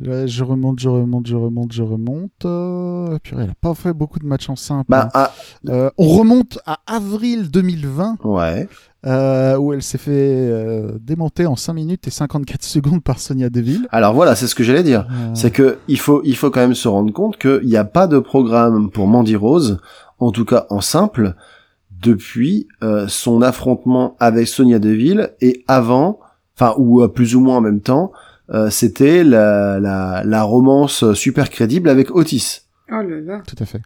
Je remonte, je remonte, je remonte, je remonte. Euh, purée, elle a pas fait beaucoup de matchs en simple. Bah, hein. ah, Euh, on remonte à avril 2020, ouais. euh, où elle s'est fait euh, démonter en 5 minutes et 54 secondes par Sonia Deville. Alors voilà, c'est ce que j'allais dire. C'est que il faut, il faut quand même se rendre compte qu'il n'y a pas de programme pour Mandy Rose, en tout cas en simple, depuis son affrontement avec Sonia Deville et avant, enfin ou plus ou moins en même temps, euh, c'était la, la, la romance super crédible avec Otis. Oh là là. Tout à fait.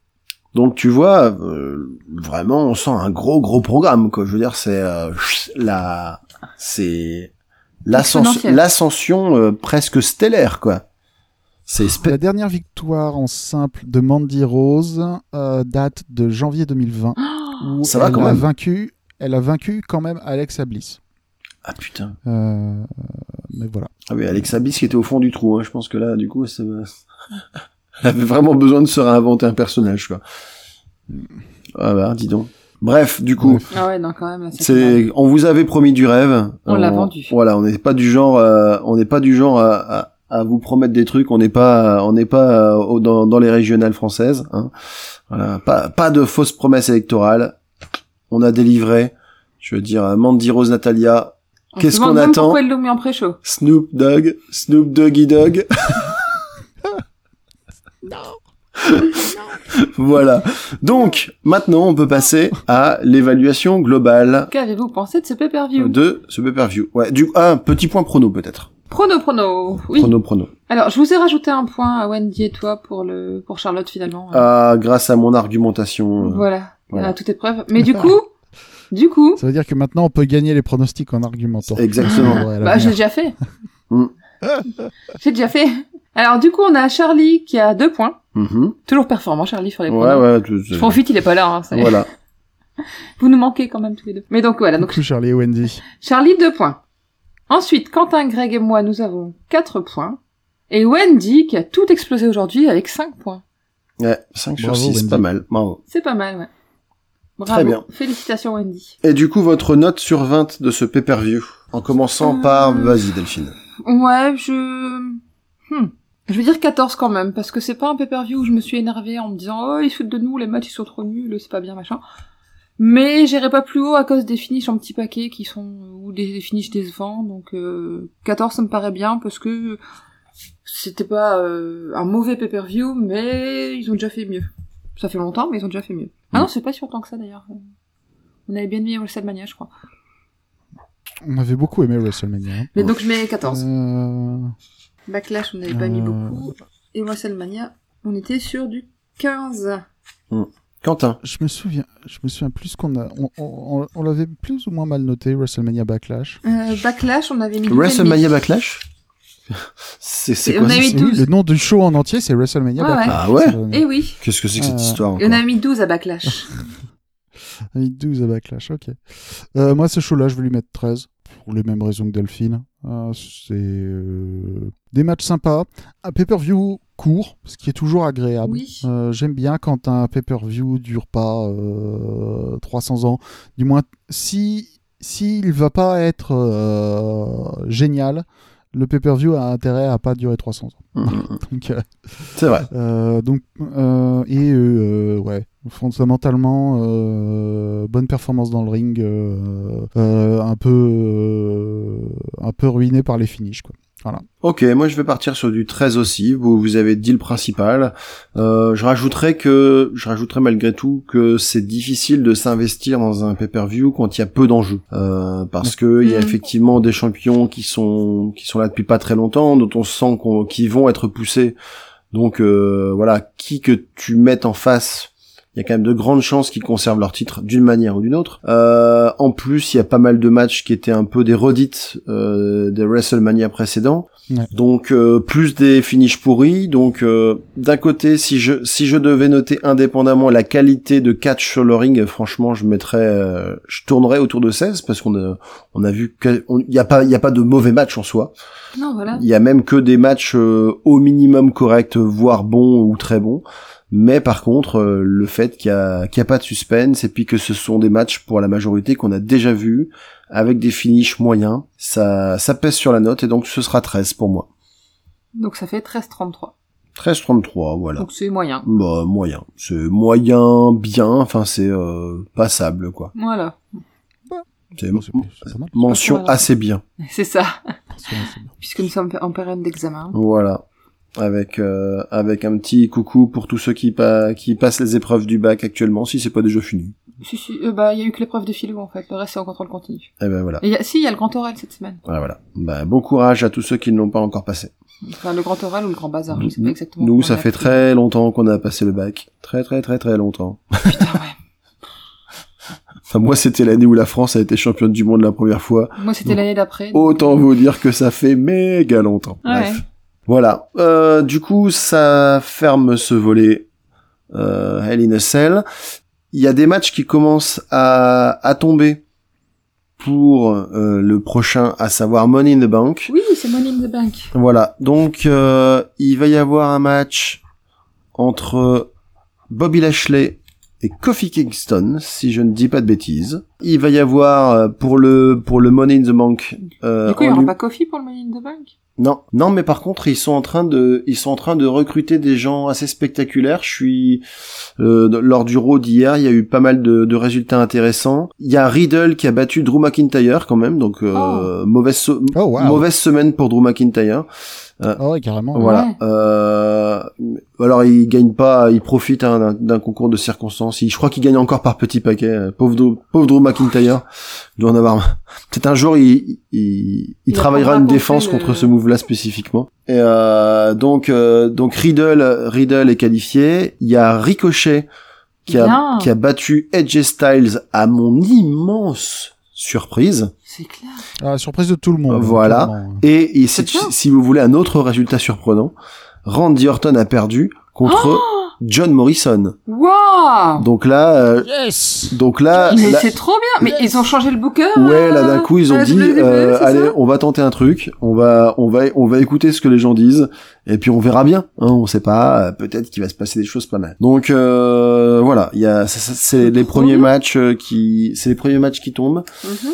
Donc tu vois, euh, vraiment, on sent un gros gros programme quoi. Je veux dire, c'est euh, la, c'est l'ascension, euh, presque stellaire quoi. C'est La dernière victoire en simple de Mandy Rose euh, date de janvier 2020, où Ça va elle quand a même. vaincu, elle a vaincu quand même Alexa Bliss. Ah putain. Euh, mais voilà. Ah oui, Alexa Bliss qui était au fond du trou. Hein. Je pense que là, du coup, ça... elle avait vraiment besoin de se réinventer un personnage, quoi. Ah bah, dis donc. Bref, du coup. Ah ouais, non, quand même. c'est on vous avait promis du rêve. On l'a vendu. Voilà, on n'est pas du genre, euh, on n'est pas du genre à, à, à vous promettre des trucs. On n'est pas, on n'est pas euh, dans, dans les régionales françaises. Hein. Voilà, pas, pas de fausses promesses électorales. On a délivré. Je veux dire, Mandy Rose Natalia, qu'est-ce qu'on attend Pourquoi ils l'ont mis en pré-show Snoop Dogg, Snoop Doggy Dogg. voilà. Donc, maintenant, on peut passer à l'évaluation globale Qu'avez-vous pensé de ce pay-per-view? De ce pay-per-view. Ouais, du ah, un petit point prono peut-être. Prono, prono. Oui. Prono, prono. Alors, je vous ai rajouté un point à Wendy et toi pour le pour Charlotte finalement. Ah, grâce à mon argumentation. euh, voilà. voilà. À toute épreuve. Mais du coup, du coup, Ça veut dire que maintenant on peut gagner les pronostics en argumentant. Exactement. Ouais, bah j'ai déjà fait. Mm. j'ai déjà fait. Alors du coup, on a Charlie qui a deux points. mhm. Toujours performant, Charlie sur les Ouais, pronos. ouais. tout- Je profite, il est pas là. Hein, ça. Voilà. Vous nous manquez quand même tous les deux. Mais donc voilà, donc Coucou Charlie et Wendy. Charlie, deux points. Ensuite, Quentin, Greg et moi, nous avons quatre points. Et Wendy, qui a tout explosé aujourd'hui avec cinq points. Ouais, 5 sur Bravo, 6, Wendy. pas mal. Bravo. C'est pas mal, ouais. Bravo. Très bien. Félicitations Wendy. Et du coup, votre note sur 20 de ce pay-per-view En commençant Euh, par, vas-y Delphine. Ouais, je... Hmm. Je vais dire 14 quand même, parce que c'est pas un pay-per-view où je me suis énervée en me disant « Oh, ils se foutent de nous, les matchs ils sont trop nuls, c'est pas bien, machin ». Mais j'irai pas plus haut à cause des finishes en petits paquets qui sont... ou des finishes décevants, donc euh, 14 ça me paraît bien, parce que c'était pas euh, un mauvais pay-per-view, mais ils ont déjà fait mieux. Ça fait longtemps, mais ils ont déjà fait mieux. Ah non, c'est pas si longtemps que ça d'ailleurs. On avait bien mis WrestleMania, je crois. On avait beaucoup aimé WrestleMania. hein. Mais donc je mets 14. Euh, Backlash, on n'avait pas mis Euh. beaucoup. Et WrestleMania, on était sur du 15. Quentin. je me souviens, je me souviens plus qu'on a, on, on- on l'avait plus ou moins mal noté WrestleMania Backlash. Euh, Backlash, on avait mis 12 WrestleMania. Backlash? C'est Et quoi on a mis C'est- oui, 12. le nom du show en entier, c'est WrestleMania Ouais, ouais. Backlash. Ah ouais Ça, Eh oui. Qu'est-ce que c'est que cette Euh, histoire Et on a mis 12 à Backlash. Avec 12 à Backlash, ok. Euh, moi, ce show-là, je vais lui mettre 13, pour les mêmes raisons que Delphine. Euh, c'est euh, des matchs sympas, un pay-per-view court, ce qui est toujours agréable. Oui. Euh, J'aime bien quand un pay-per-view dure pas euh, 300 ans. Du moins, si s'il va pas être euh, génial, le pay-per-view a intérêt à pas durer 300 ans. Mhm. Donc, euh, C'est vrai. euh, donc euh, et ouais, fondamentalement bonne performance dans le ring, un peu un peu ruiné par les finishes quoi. Ok, moi je vais partir sur du 13 aussi. Vous, vous avez dit le principal. Euh, je rajouterais que, je rajouterais malgré tout que c'est difficile de s'investir dans un pay-per-view quand il y a peu d'enjeux, euh, parce que il y a Mm. effectivement des champions qui sont qui sont là depuis pas très longtemps, dont on sent qu'on, qu'ils vont être poussés. Donc euh, voilà, qui que tu mettes en face. Il y a quand même de grandes chances qu'ils conservent leur titre d'une manière ou d'une autre. Euh, en plus, il y a pas mal de matchs qui étaient un peu des redites euh, des WrestleMania précédents. Ouais. Donc euh, plus des finishes pourris. Donc euh, d'un côté, si je si je devais noter indépendamment la qualité de catch sur le ring, franchement, je mettrais, euh, je tournerais autour de 16 parce qu'on a on a vu qu'il y a pas il y a pas de mauvais matchs en soi. Non, voilà. Il y a même que des matchs euh, au minimum corrects, voire bons ou très bons. Mais par contre, euh, le fait qu'il y a pas de suspense et puis que ce sont des matchs pour la majorité qu'on a déjà vus avec des finishes moyens, ça ça pèse sur la note et donc ce sera 13 pour moi. Donc ça fait 13-33. 13-33, voilà. Donc c'est moyen. Bah moyen, c'est moyen bien, enfin c'est euh, passable quoi. Voilà. C'est mention Voilà. assez bien. C'est ça. C'est- c'est bien. Puisque nous sommes en période d'examen. Voilà. Avec euh, avec un petit coucou pour tous ceux qui pa- qui passent les épreuves du bac actuellement si c'est pas déjà fini. Si, si, euh, bah, il y a eu que l'épreuve de philo, en fait. Le reste, c'est en contrôle continu. Et ben voilà. Et il y a, si, il y a le grand oral cette semaine. Voilà, voilà. Bah, bon courage à tous ceux qui ne l'ont pas encore passé. Enfin, le grand oral ou le grand bazar, je sais pas exactement. Nous, ça fait très longtemps qu'on a passé le bac. Très très très très longtemps. Putain, ouais. Enfin, moi, c'était l'année où la France a été championne du monde la première fois. Moi, c'était l'année d'après. Autant vous dire que ça fait méga longtemps. Ouais. Bref. Voilà. Euh, du coup, ça ferme ce volet euh, Hell in a Cell. Il y a des matchs qui commencent à, à tomber pour euh, le prochain, à savoir Money in the Bank. Oui, c'est Money in the Bank. Voilà. Donc, euh, il va y avoir un match entre Bobby Lashley et Kofi Kingston, si je ne dis pas de bêtises. Il va y avoir euh, pour le pour le Money in the Bank. Euh, du coup, il y en aura pas Coffee pour le Money in the Bank? Non, non, mais par contre, ils sont en train de, ils sont en train de recruter des gens assez spectaculaires. Je suis euh, lors du Raw d'hier, il y a eu pas mal de, de résultats intéressants. Il y a Riddle qui a battu Drew McIntyre quand même, donc euh, mauvaise so- Oh wow. mauvaise semaine pour Drew McIntyre. Ah ouais, carrément. Voilà. Ouais. Euh, alors il gagne pas, il profite hein, d'un- concours de circonstances. Il- je crois qu'il gagne encore par petits paquets. euh, Pauvre Drew, pauvre Drew McIntyre. Il doit en avoir. Peut-être un jour il, il, il Il travaillera une défense contre ce move-là spécifiquement. Et euh, donc euh, donc Riddle Riddle est qualifié. Il y a Ricochet qui a qui a battu Edge Styles à mon immense surprise. C'est clair. Ah, surprise de tout le monde. Voilà. clairement. Et, si vous voulez un autre résultat surprenant, Randy Orton a perdu contre Oh John Morrison. Waouh Donc là, euh, Yes donc là, Mais là- c'est trop bien Mais ils ont changé le booker ouais, là euh, d'un coup ils ont la dit, euh, allez, on va tenter un truc, on va, on va, on va écouter ce que les gens disent, et puis on verra bien. Hein, on sait pas, euh, peut-être qu'il va se passer des choses pas mal. Donc euh, voilà, il y a, c'est les premiers bien. matchs euh, qui, c'est les premiers matchs qui tombent. Mhm.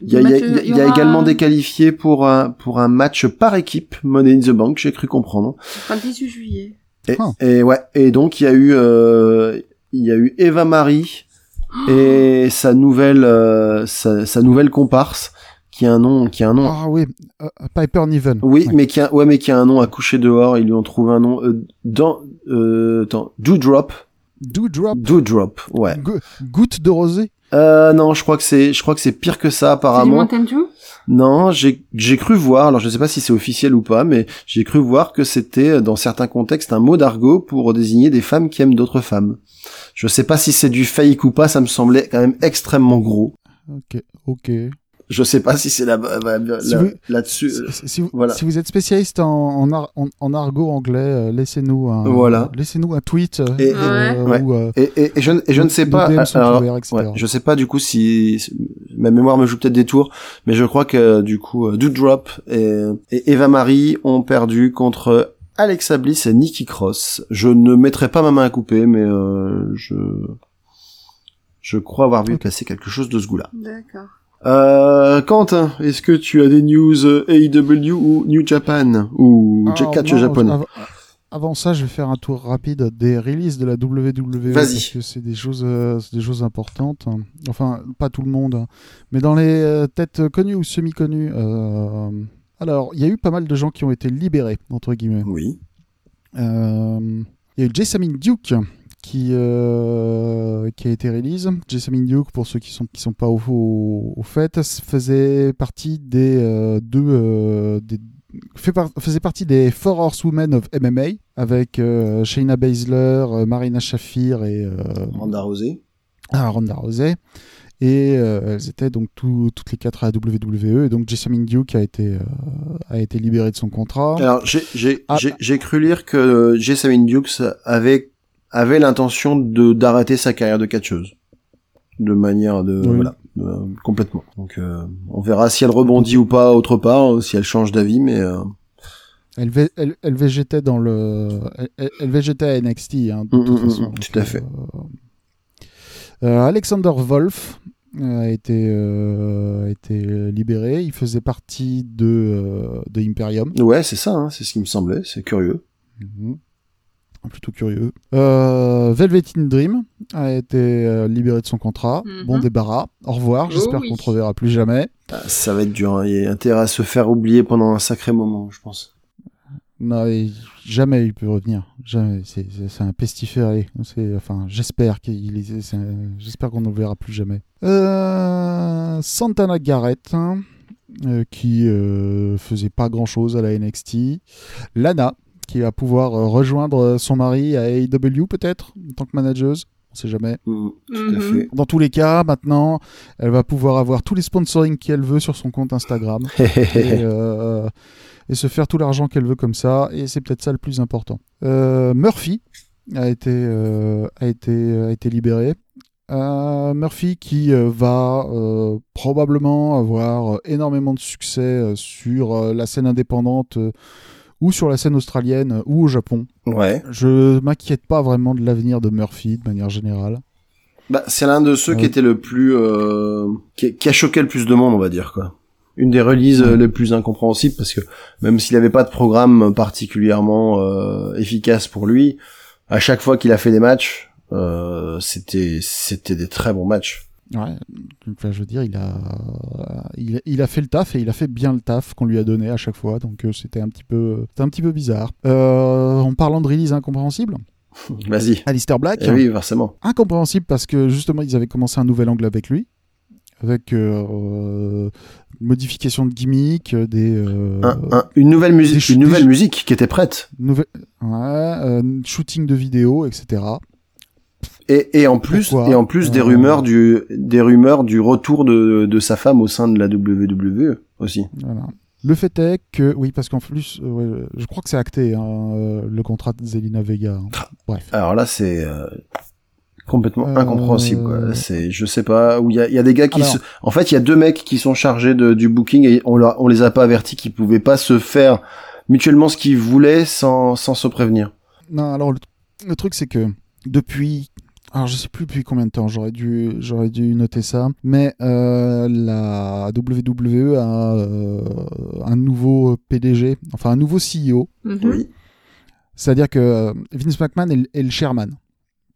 Il y a, il y a- il y a également des qualifiés pour un, pour un match par équipe, Money in the Bank, j'ai cru comprendre. Le 18 juillet. Et, Ah. et ouais, et donc il y a eu, euh, il y a eu Eva Marie et sa nouvelle, euh, sa, sa nouvelle comparse qui a un nom, qui a un nom. Ah oui, euh, Piper Niven. Oui, Ouais. mais qui a, ouais, mais qui a un nom à coucher dehors. Ils lui ont trouvé un nom euh, dans, euh, attends, Doodrop, Doodrop. Doodrop, ouais. Go- Goutte de rosée. Euh, non, je crois que c'est, je crois que c'est pire que ça C'est du apparemment. Mountain Dew Non, j'ai j'ai cru voir, alors je sais pas si c'est officiel ou pas, mais j'ai cru voir que c'était euh, dans certains contextes un mot d'argot pour désigner des femmes qui aiment d'autres femmes. Je sais pas si c'est du fake ou pas, ça me semblait quand même extrêmement gros. Ok, ok. Je sais pas si c'est là Si là, vous- là-dessus. Si, vous, voilà. si vous êtes spécialiste en, en, ar- en- en argot anglais, euh, laissez-nous un, Voilà. laissez-nous un tweet. Et- euh, Ouais. ou, euh, Et, et, et je, ne- et je ne sais pas. Alors, ouverts, etc. ouais, je sais pas du coup si ma mémoire me joue peut-être des tours, mais je crois que du coup euh, Doodrop et, et Eva Marie ont perdu contre Alexa Bliss et Nikki Cross. Je ne mettrai pas ma main à couper, mais euh, je je crois avoir vu Ok. passer quelque chose de ce goût-là. D'accord. Euh, Quentin, est-ce que tu as des news euh, AEW ou New Japan ou Alors, catch non, av- Avant ça, je vais faire un tour rapide des releases de la WWE. Parce que c'est des choses, euh, c'est des choses importantes. Enfin, pas tout le monde, hein. mais dans les euh, têtes connues ou semi-connues. euh, Alors, il y a eu pas mal de gens qui ont été libérés, entre guillemets. Oui. Euh, Il y a eu Jessamine Duke qui, euh, qui a été release. Jessamine Duke, pour ceux qui sont, qui sont pas au, au, au fait, faisait partie des euh, deux. euh, des, fait par- faisait partie des Four Horsewomen of MMA avec euh, Shayna Baszler, Marina Shafir et Ronda Rousey. ah, Ronda Rousey. Et elles étaient donc tout- toutes les quatre à la WWE. Et donc Jessamine Duke a été, a été libérée de son contrat. Alors, j'ai, Ah. cru lire que Jessamine Dukes avait, avait l'intention de, d'arrêter sa carrière de catcheuse. De manière de, Oui. voilà, euh, complètement. Donc, euh, on verra si elle rebondit ou pas autre part, euh, si elle change d'avis, mais, euh, Elle, elle, elle végétait dans le, elle, végétait à NXT, hein, de Mm, toute mm, façon. mm, tout à fait. euh, Alexander Wolf a été, euh, a été libéré. Il faisait partie de, euh, de Imperium. ouais, c'est ça, hein, c'est ce qui me semblait, c'est curieux. Mhm. Plutôt curieux. Euh, Dream a été euh, libéré de son contrat. Mhm. Bon débarras. Au revoir. Oh J'espère oui. qu'on te reverra plus jamais. Ah, Ça va être dur, hein, il y a intérêt à se faire oublier pendant un sacré moment, je pense. Non, jamais il peut revenir. Jamais. C'est, c'est- c'est un pestiféré. C'est, enfin, j'espère qu'il est, c'est un- j'espère qu'on ne le verra plus jamais. Euh, Santana Garrett, hein, euh, qui euh, faisait pas grand chose à la NXT. Lana, qui va pouvoir euh, rejoindre son mari à AEW peut-être, en tant que manageuse. On sait jamais. Mm, tout à Mhm. fait. Dans tous les cas, maintenant, elle va pouvoir avoir tous les sponsorings qu'elle veut sur son compte Instagram et, euh, et se faire tout l'argent qu'elle veut comme ça. Et c'est peut-être ça le plus important. Euh, Murphy a été, euh, a été, a été libéré. Euh, Murphy qui euh, va euh, probablement avoir euh, énormément de succès euh, sur euh, la scène indépendante euh, ou sur la scène australienne euh, ou au Japon. ouais. Je m'inquiète pas vraiment de l'avenir de Murphy de manière générale. Bah, c'est l'un de ceux qui Ouais. était le plus, euh, qui, qui a choqué le plus de monde, on va dire, quoi. Une des releases euh, les plus incompréhensibles parce que même s'il n'avait pas de programme particulièrement euh, efficace pour lui, à chaque fois qu'il a fait des matchs, euh, c'était c'était des très bons matchs. Ouais, enfin, je veux dire, il a, il, il a fait le taf et il a fait bien le taf qu'on lui a donné à chaque fois, donc euh, c'était un petit peu, un petit peu bizarre. Euh, en parlant de release incompréhensible, Vas-y. Alistair Black, Eh oui, forcément. incompréhensible parce que justement ils avaient commencé un nouvel angle avec lui, avec euh, modification de gimmick, des euh, Un- un- une nouvelle musique, une nouvelle musique qui était prête. ouais, euh, shooting de vidéos, etc. Et, et en plus, Pourquoi et en plus des Euh, rumeurs du, des rumeurs du retour de, de sa femme au sein de la WWE aussi. Voilà. Le fait est que, oui, parce qu'en plus, euh, ouais, je crois que c'est acté, hein, euh, le contrat de Zelina Vega. hein. Bref. Alors là, c'est euh, complètement Euh, incompréhensible. Quoi. C'est, je sais pas, où il y a, y a des gars qui, Alors- se... en fait, il y a deux mecs qui sont chargés de, du booking et on, leur, on les a pas avertis qu'ils pouvaient pas se faire mutuellement ce qu'ils voulaient sans, sans se prévenir. Non, alors le, le truc c'est que depuis, alors je sais plus depuis combien de temps, j'aurais dû, j'aurais dû noter ça, mais euh, la WWE a euh, un nouveau PDG, enfin un nouveau CEO, Mhm. c'est-à-dire que euh, Vince McMahon est, le- est le chairman,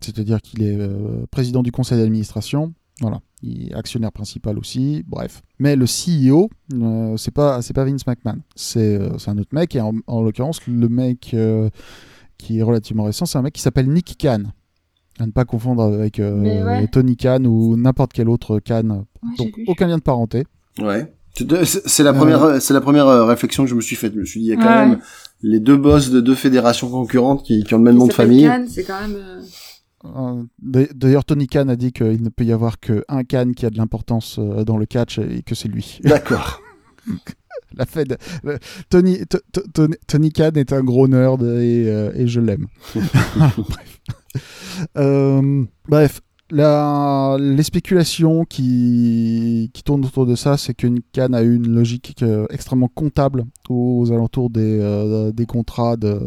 c'est-à-dire qu'il est euh, président du conseil d'administration. Voilà, il est actionnaire principal aussi, bref. Mais le CEO, euh, c'est pas c'est pas Vince McMahon, c'est euh, c'est un autre mec et en, en l'occurrence le mec euh, qui est relativement récent, c'est un mec qui s'appelle Nick Khan. À ne pas confondre avec euh, ouais. Tony Khan ou n'importe quel autre Khan. Ouais, Donc aucun lien de parenté. Ouais. C'est la première, c'est la première euh, réflexion que je me suis faite. Je me suis dit, il y a quand Ouais. même les deux boss de deux fédérations concurrentes qui, qui ont le même Il nom de famille. Khan, c'est quand même. euh, Euh, d'a- D'ailleurs, Tony Khan a dit qu'il ne peut y avoir qu'un Khan qui a de l'importance euh, dans le catch et que c'est lui. D'accord. La Fed. le- Tony, T- T- Tony, Tony Khan est un gros nerd et, euh, et je l'aime. bref. Euh, bref, la- les spéculations qui, qui tournent autour de ça, c'est qu'une Khan a eu une logique euh, extrêmement comptable aux alentours des, euh, des contrats de,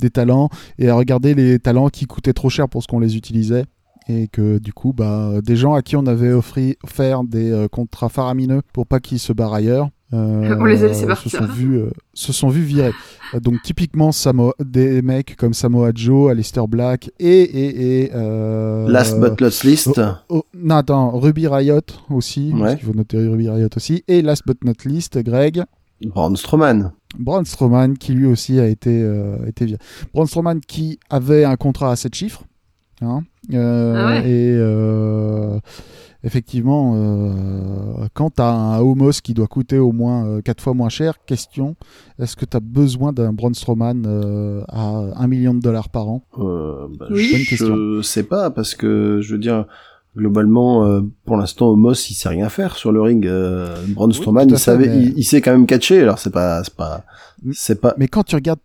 des talents et à regarder les talents qui coûtaient trop cher pour ce qu'on les utilisait. Et que du coup, bah, des gens à qui on avait offri, offert des euh, contrats faramineux pour pas qu'ils se barrent ailleurs, euh, On les a laissés se partir. sont vus, euh, se sont vus virer. Euh, Donc typiquement Samo- des mecs comme Samoa Joe, Alistair Black et et, et euh, Last but not least. oh, non attends Ruby Riot aussi Ouais. parce qu'il faut noter Ruby Riot aussi et last but not least Greg Braun Strowman. Braun Strowman qui lui aussi a été euh, été viré. Braun Strowman qui avait un contrat à 7 chiffres hein, euh, Ah ouais. et euh, effectivement euh, quand tu as un Homos qui doit coûter au moins 4 fois moins cher question est-ce que tu as besoin d'un Braun Strowman euh, à 1 million de dollars par an? Euh, bah, Oui. Je question. sais pas parce que je veux dire globalement euh, pour l'instant Omos il sait rien faire sur le ring. Euh, Braun Strowman il savait mais- il, il sait quand même catcher alors c'est pas c'est pas c'est pas mais quand tu regardes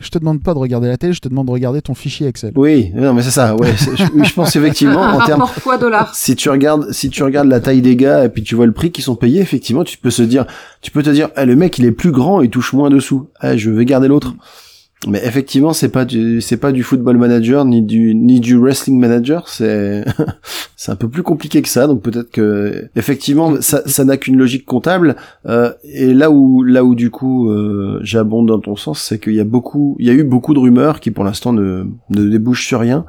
je te demande pas de regarder la télé je te demande de regarder ton fichier Excel. Oui non mais c'est ça ouais je, je pense effectivement en termes rapport poids-dollar. si tu regardes si tu regardes la taille des gars et puis tu vois le prix qu'ils sont payés effectivement tu peux se dire tu peux te dire eh, le mec il est plus grand il touche moins dessous eh, je vais garder l'autre mais effectivement c'est pas du c'est pas du football manager ni du ni du wrestling manager. C'est c'est un peu plus compliqué que ça. Donc peut-être que effectivement ça ça n'a qu'une logique comptable. Euh, et là où là où du coup euh, j'abonde dans ton sens c'est qu'il y a beaucoup il y a eu beaucoup de rumeurs qui pour l'instant ne ne débouchent sur rien.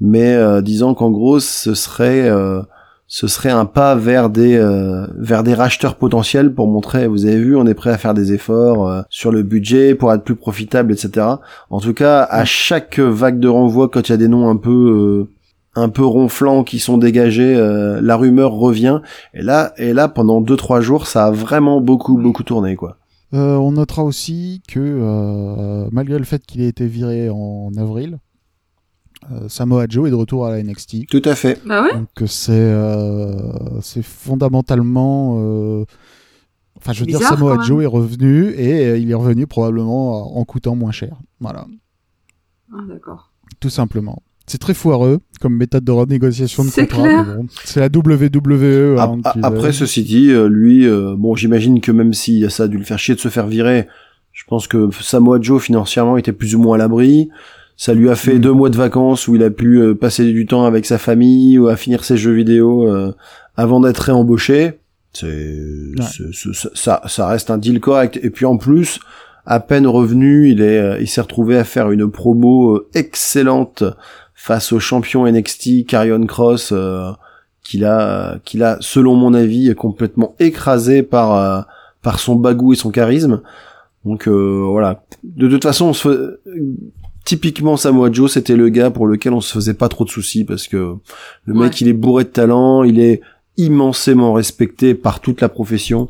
Mais euh, disant qu'en gros ce serait euh, ce serait un pas vers des euh, vers des racheteurs potentiels pour montrer vous avez vu on est prêt à faire des efforts euh, sur le budget pour être plus profitable etc en tout cas à chaque vague de renvoi quand il y a des noms un peu euh, un peu ronflants qui sont dégagés euh, la rumeur revient. Et là et là pendant deux trois jours ça a vraiment beaucoup beaucoup tourné quoi. Euh, on notera aussi que euh, malgré le fait qu'il ait été viré en avril, Samoa Joe est de retour à la NXT. tout à fait Bah ouais. Donc euh, c'est euh, c'est fondamentalement, euh, enfin je veux dire Samoa. Joe est revenu et euh, il est revenu probablement en coûtant moins cher. Voilà, Ah, d'accord. tout simplement. C'est très foireux comme méthode de renégociation de C'est contrat. bon, c'est la WWE. Hein, a- qui- Après, ceci dit, euh, lui, euh, bon, j'imagine que même si ça a dû le faire chier de se faire virer, je pense que Samoa Joe financièrement était plus ou moins à l'abri. Ça lui a fait Mm. deux mois de vacances où il a pu euh, passer du temps avec sa famille ou à finir ses jeux vidéo euh, avant d'être réembauché. C'est, ça, ça reste un deal correct. Et puis en plus, à peine revenu, il est, euh, il s'est retrouvé à faire une promo euh, excellente face au champion NXT Carrion Cross. euh, qu'il a, qu'il a, selon mon avis, complètement écrasé par euh, par son bagou et son charisme. Donc euh, voilà. De toute façon, on se fait- typiquement Samoa Joe, c'était le gars pour lequel on se faisait pas trop de soucis parce que le mec, il est bourré de talent, il est immensément respecté par toute la profession.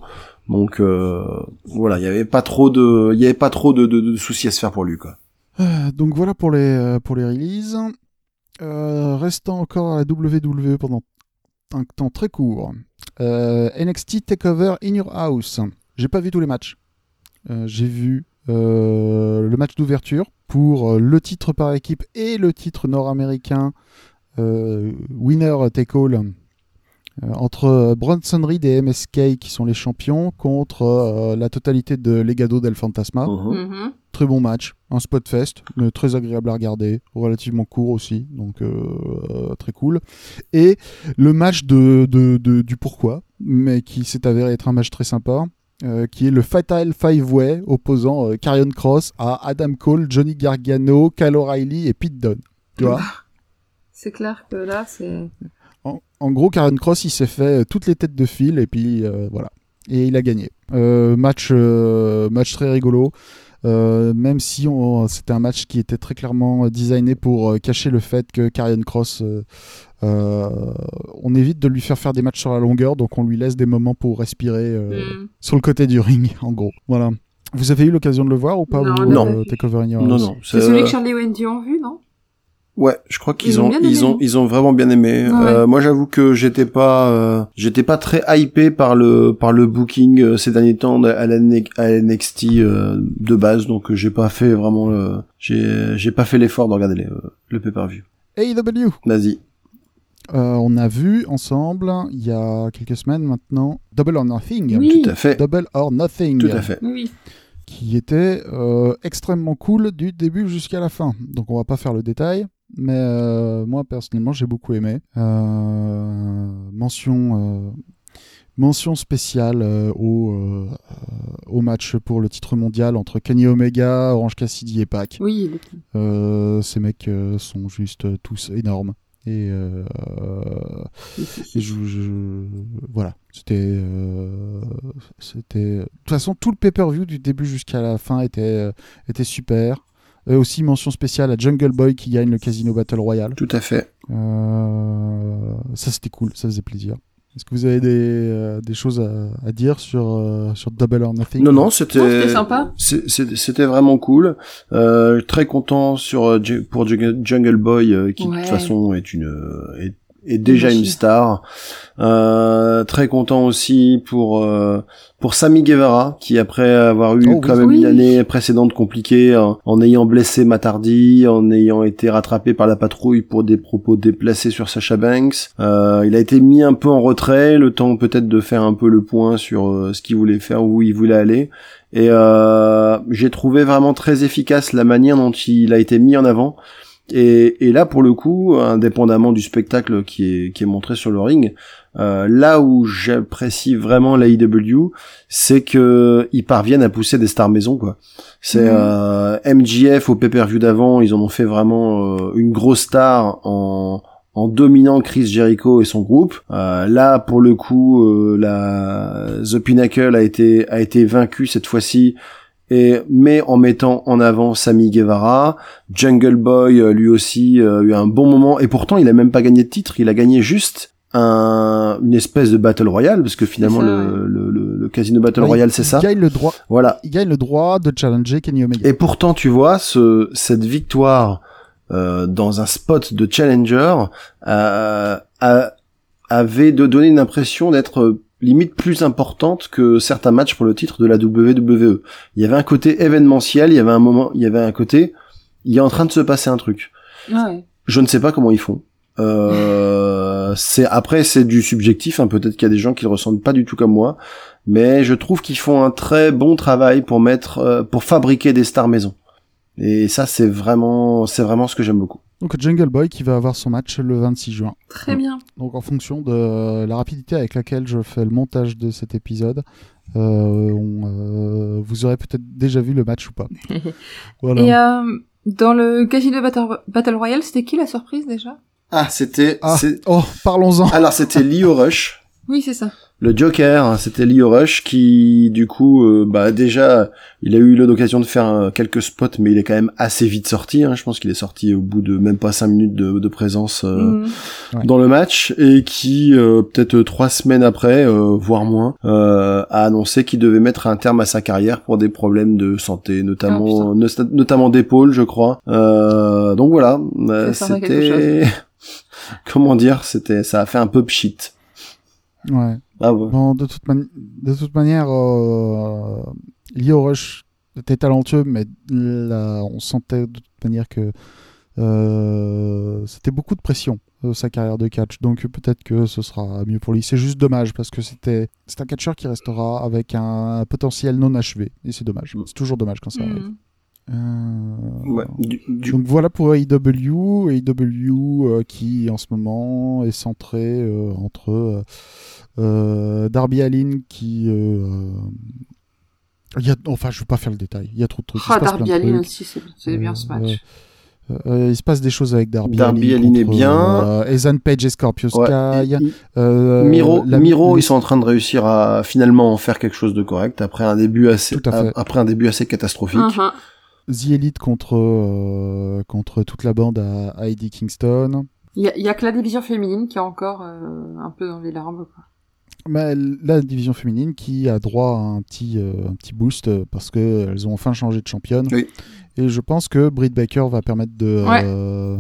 Donc euh, voilà, il y avait pas trop de, il y avait pas trop de, de, de soucis à se faire pour lui quoi. Euh, donc voilà pour les, euh, pour les releases. Euh, restant encore à la WWE pendant un temps très court. Euh, NXT Takeover In Your House. J'ai pas vu tous les matchs. Euh, j'ai vu euh, le match d'ouverture pour euh, le titre par équipe et le titre nord-américain euh, winner take all euh, entre Bronson Reed et MSK qui sont les champions contre euh, la totalité de Legado del Fantasma. Mhm. Mhm. Très bon match, un spot fest, mais très agréable à regarder, relativement court aussi, donc euh, euh, très cool. Et le match de, de, de- du pourquoi, mais qui s'est avéré être un match très sympa, euh, qui est le Fatal Five Way opposant euh, Karrion Cross à Adam Cole, Johnny Gargano, Kyle O'Reilly et Pete Dunne. Tu vois C'est clair que là, c'est... en, en gros, Karen Cross, il s'est fait euh, toutes les têtes de fil et puis euh, voilà. Et il a gagné. Match, match très rigolo. Euh, même si c'était un match qui était très clairement euh, designé pour euh, cacher le fait que Karrion Cross, euh, euh, on évite de lui faire faire des matchs sur la longueur, donc on lui laisse des moments pour respirer euh, Mm. sur le côté du ring, en gros. Voilà. Vous avez eu l'occasion de le voir ou pas Non, vous, euh, Non, House non. C'est c'est- celui que Charlie et Wendy ont vu, non? Ouais, je crois qu'ils Ils ont ils ont, ils ont vraiment bien aimé. Ouais. Euh, moi, j'avoue que j'étais pas, euh, j'étais pas très hypé par le, par le booking euh, ces derniers temps à la, à NXT euh, de base, donc euh, j'ai pas fait vraiment, le, j'ai, j'ai pas fait l'effort de regarder les, euh, le pay-per-view. AEW. Vas-y. Euh, on a vu ensemble, il y a quelques semaines maintenant, Double or Nothing. Oui. Tout à fait. Double or Nothing. Tout à fait. Oui. Qui était euh, extrêmement cool du début jusqu'à la fin. Donc on va pas faire le détail, mais euh, moi personnellement j'ai beaucoup aimé. Euh, mention, euh, mention spéciale euh, au, euh, au match pour le titre mondial entre Kenny Omega, Orange Cassidy et Pac. Oui, Euh, ces mecs sont juste tous énormes. Et, et je, je- voilà, c'était, c'était. De toute façon, tout le pay-per-view du début jusqu'à la fin était, était super. Et aussi mention spéciale à Jungle Boy qui gagne le Casino Battle Royale. Tout à fait. Euh, ça c'était cool, ça faisait plaisir. Est-ce que vous avez des, euh, des choses à, à dire sur, euh, sur Double or Nothing? Non, non, c'était, sympa. c'était vraiment cool. Euh, très content sur euh, pour Jungle Boy euh, qui de toute façon est une euh, est, est déjà Une star. Euh, très content aussi pour euh, pour Sammy Guevara qui après avoir eu Oh oui. quand même Oui. une année précédente compliquée en, en ayant blessé Matardi, en ayant été rattrapé par la patrouille pour des propos déplacés sur Sacha Banks, euh, il a été mis un peu en retrait, le temps peut-être de faire un peu le point sur euh, ce qu'il voulait faire, où il voulait aller. Et euh, j'ai trouvé vraiment très efficace la manière dont il a été mis en avant. Et, et là, pour le coup, indépendamment du spectacle qui est, qui est montré sur le ring, euh, là où j'apprécie vraiment l'AEW, c'est que ils parviennent à pousser des stars maison, quoi. C'est Mhm. euh, MJF au pay-per-view d'avant, ils en ont fait vraiment euh, une grosse star en en dominant Chris Jericho et son groupe. Euh, là, pour le coup, euh, la The Pinnacle a été a été vaincu cette fois-ci et mais en mettant en avant Sammy Guevara, Jungle Boy euh, lui aussi euh, a eu un bon moment et pourtant il a même pas gagné de titre, il a gagné juste un, une espèce de battle royale parce que finalement ça, le, le, le- le casino battle Ouais, royale c'est il ça. gagne le droit, Voilà. il gagne le droit de challenger Kenny Omega. Et pourtant, tu vois, ce, cette victoire euh, dans un spot de challenger euh, a- avait de donner une impression d'être euh, limite plus importante que certains matchs pour le titre de la WWE. Il y avait un côté événementiel, il y avait un moment, il y avait un côté, il est en train de se passer un truc. Ouais. Je ne sais pas comment ils font. Euh, c'est après c'est du subjectif, hein, peut-être qu'il y a des gens qui le ressentent pas du tout comme moi, mais je trouve qu'ils font un très bon travail pour mettre, euh, pour fabriquer des stars maison. Et ça c'est vraiment, c'est vraiment ce que j'aime beaucoup. Donc Jungle Boy qui va avoir son match le 26 juin. Très bien. Donc en fonction de la rapidité avec laquelle je fais le montage de cet épisode, euh, on, euh, vous aurez peut-être déjà vu le match ou pas. Voilà. Et euh, dans le Casino Battle, Battle Royale, c'était qui la surprise déjà? Ah c'était, Ah. Oh, parlons-en. alors c'était Leo Rush. Oui, c'est ça. Le Joker, hein, c'était Leo Rush qui, du coup, euh, bah déjà, il a eu l'occasion de faire euh, quelques spots, mais il est quand même assez vite sorti. hein. Je pense qu'il est sorti au bout de même pas cinq minutes de, de présence euh, Mhm. Ouais. dans le match et qui, euh, peut-être trois semaines après, euh, voire moins, euh, a annoncé qu'il devait mettre un terme à sa carrière pour des problèmes de santé, notamment, Ah, no- notamment d'épaule, je crois. Euh, donc voilà, euh, c'était, comment dire, c'était, ça a fait un peu pchit. Ouais. Ah ouais. Bon, de toute, mani- de toute manière, euh, Leo Rush était talentueux, mais là, on sentait de toute manière que euh, c'était beaucoup de pression euh, sa carrière de catch. Donc peut-être que ce sera mieux pour lui. C'est juste dommage parce que c'était c'est un catcheur qui restera avec un potentiel non achevé. Et c'est dommage. Mm. C'est toujours dommage quand ça arrive. Mhm. Euh, Ouais. Du, du- donc voilà pour AEW, AEW euh, qui en ce moment est centré euh, entre Darby Allin qui euh, il y a, enfin je veux pas faire le détail, il y a trop de trucs. Ah, Darby Allin aussi, c'est bien ce match. Euh, euh, il se passe des choses avec Darby, Darby Allin Allin est bien. euh, Ethan Page et Scorpio ouais. Sky. Euh, Miro, la- Miro, ils sont en train de réussir à finalement en faire quelque chose de correct après un début assez, Tout à fait. après un début assez catastrophique. Mhm. The Elite contre euh, contre toute la bande à, à Eddie Kingston. Il y, a- il y a que la division féminine qui est encore euh, un peu dans les larmes. Quoi. Mais la division féminine qui a droit à un petit, euh, un petit boost parce qu'elles ont enfin changé de championne. Oui. Et je pense que Britt Baker va permettre de, Ouais. euh,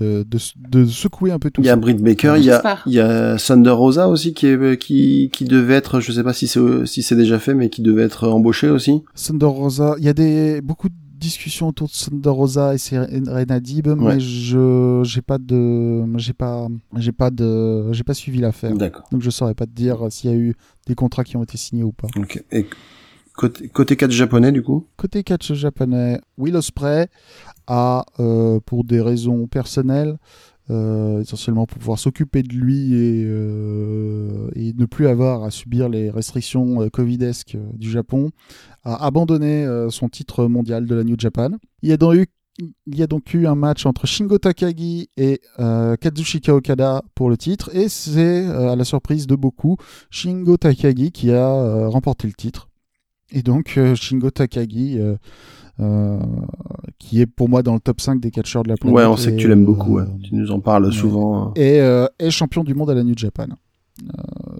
de, de, de secouer un peu tout Il y a ça. Britt Baker, il y a, il y a Thunder Rosa aussi qui est, qui, qui devait être, je sais pas si c'est, si c'est déjà fait, mais qui devait être embauché aussi. Thunder Rosa, il y a des, beaucoup de discussions autour de Thunder Rosa et Serena Dib, Ouais. mais je j'ai pas de j'ai pas j'ai pas de j'ai pas suivi l'affaire. Donc je saurais pas te dire s'il y a eu des contrats qui ont été signés ou pas. Et côté, côté catch japonais, du coup? Côté catch japonais, Will Ospreay a, euh, pour des raisons personnelles, euh, essentiellement pour pouvoir s'occuper de lui et, euh, et ne plus avoir à subir les restrictions euh, covidesques du Japon, a abandonné euh, son titre mondial de la New Japan. Il y a donc eu il y a donc eu un match entre Shingo Takagi et euh, Kazushika Okada pour le titre, et c'est euh, à la surprise de beaucoup Shingo Takagi qui a euh, remporté le titre. Et donc Shingo Takagi, qui est pour moi dans le top 5 des catcheurs de la planète. Ouais, on sait que et, tu l'aimes beaucoup, ouais. Tu nous en parles ouais. souvent. Et euh, est champion du monde à la New Japan.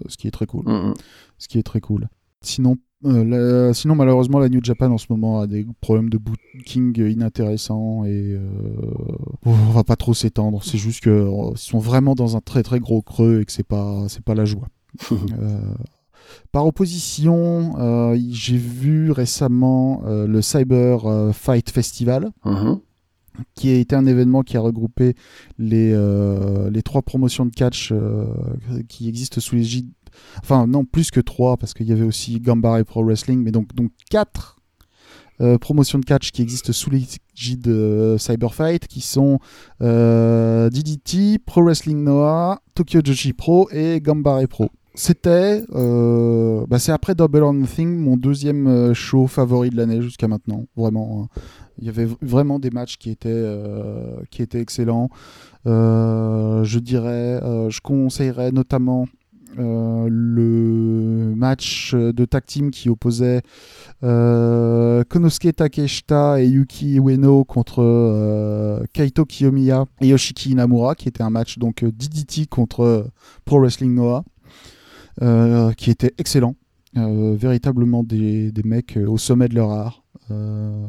Ce qui est très cool. Mm, mm. Ce qui est très cool. Sinon, euh, la- sinon, malheureusement, la New Japan en ce moment a des problèmes de booking inintéressants et euh, on va pas trop s'étendre. C'est juste que euh, sont vraiment dans un très très gros creux et que c'est pas c'est pas la joie. Euh, par opposition, j'ai vu récemment le Cyber Fight Festival, Mhm. qui a été un événement qui a regroupé les, euh, les trois promotions de catch euh, qui existent sous l'égide. Enfin, non, plus que trois, parce qu'il y avait aussi Gambare Pro Wrestling, mais donc, donc quatre euh, promotions de catch qui existent sous l'égide de Cyberfight, qui sont euh, DDT, Pro Wrestling Noah, Tokyo Joshi Pro et Gambare Pro. C'était, euh, bah, c'est après Double or Nothing, mon deuxième euh, show favori de l'année jusqu'à maintenant. Vraiment, hein. il y avait vraiment des matchs qui étaient, euh, qui étaient excellents. Euh, je dirais, euh, je conseillerais notamment euh, le match de tag team qui opposait euh, Konosuke Takeshita et Yuki Ueno contre euh, Kaito Kiyomiya et Yoshiki Inamura, qui était un match donc euh, DDT contre euh, Pro Wrestling Noah, euh, qui était excellent. Euh, véritablement des, mecs euh, au sommet de leur art. Euh,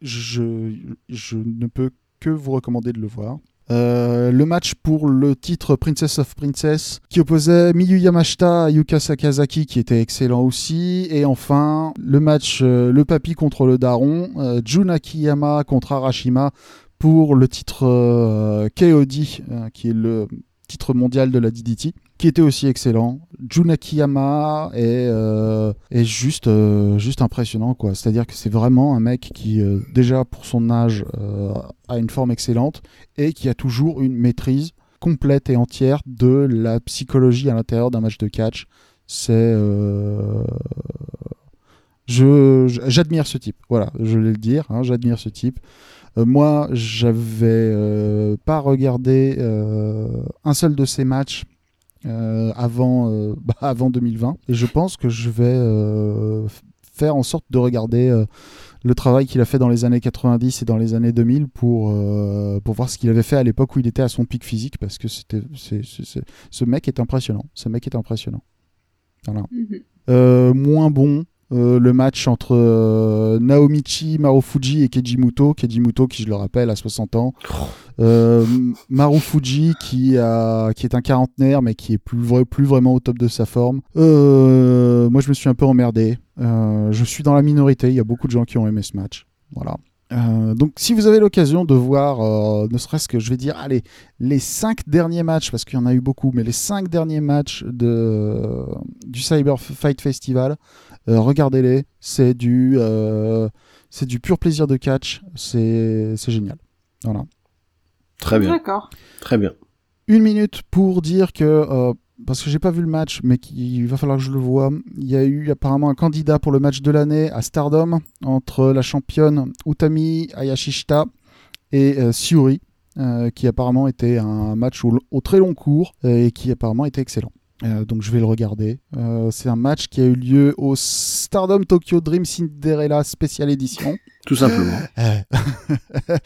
je ne peux que vous recommander de le voir. Euh, le match pour le titre Princess of Princess qui opposait Miyu Yamashita à Yuka Sakazaki qui était excellent aussi. Et enfin le match euh, le papy contre le daron euh, Jun Akiyama contre Arashima pour le titre euh, KOD qui est le titre mondial de la DDT qui était aussi excellent Jun Akiyama est, euh, euh, juste impressionnant quoi c'est à dire que c'est vraiment un mec qui euh, déjà pour son âge a une forme excellente et qui a toujours une maîtrise complète et entière de la psychologie à l'intérieur d'un match de catch. C'est j'admire ce type. Voilà, je vais le dire, hein, j'admire ce type. Moi, j'avais euh, pas regardé un seul de ces matchs euh, avant euh, bah, avant 2020 et je pense que je vais euh, faire en sorte de regarder euh, le travail qu'il a fait dans les années 90 et dans les années 2000 pour, euh, pour voir ce qu'il avait fait à l'époque où il était à son pic physique parce que c'était c'est- c'est- c'est- ce mec est impressionnant ce mec est impressionnant voilà. Mhm. Moins bon euh, le match entre euh, Naomichi Marufuji et Kejimuto. Kejimuto, qui je le rappelle, a 60 ans. Euh, Marufuji, qui, est un quarantenaire, mais qui est plus vraiment au top de sa forme. Euh, moi, je me suis un peu emmerdé. Euh, je suis dans la minorité. Il y a beaucoup de gens qui ont aimé ce match. Voilà. Euh, donc, si vous avez l'occasion de voir, euh, ne serait-ce que, je vais dire, allez, les cinq derniers matchs, parce qu'il y en a eu beaucoup, mais les cinq derniers matchs de, du Cyber Fight Festival, euh, regardez-les. C'est du, euh, c'est du pur plaisir de catch. C'est, c'est génial. Voilà. Très bien, D'accord. très bien. Une minute pour dire que, euh, parce que j'ai pas vu le match, mais qu'il va falloir que je le voie. Il y a eu apparemment un candidat pour le match de l'année à Stardom entre la championne Utami Hayashishita et euh, Siuri, euh, qui apparemment était un match au, très long cours et qui apparemment était excellent. Euh, donc je vais le regarder. Euh, c'est un match qui a eu lieu au Stardom Tokyo Dream Cinderella Special Edition. Tout simplement.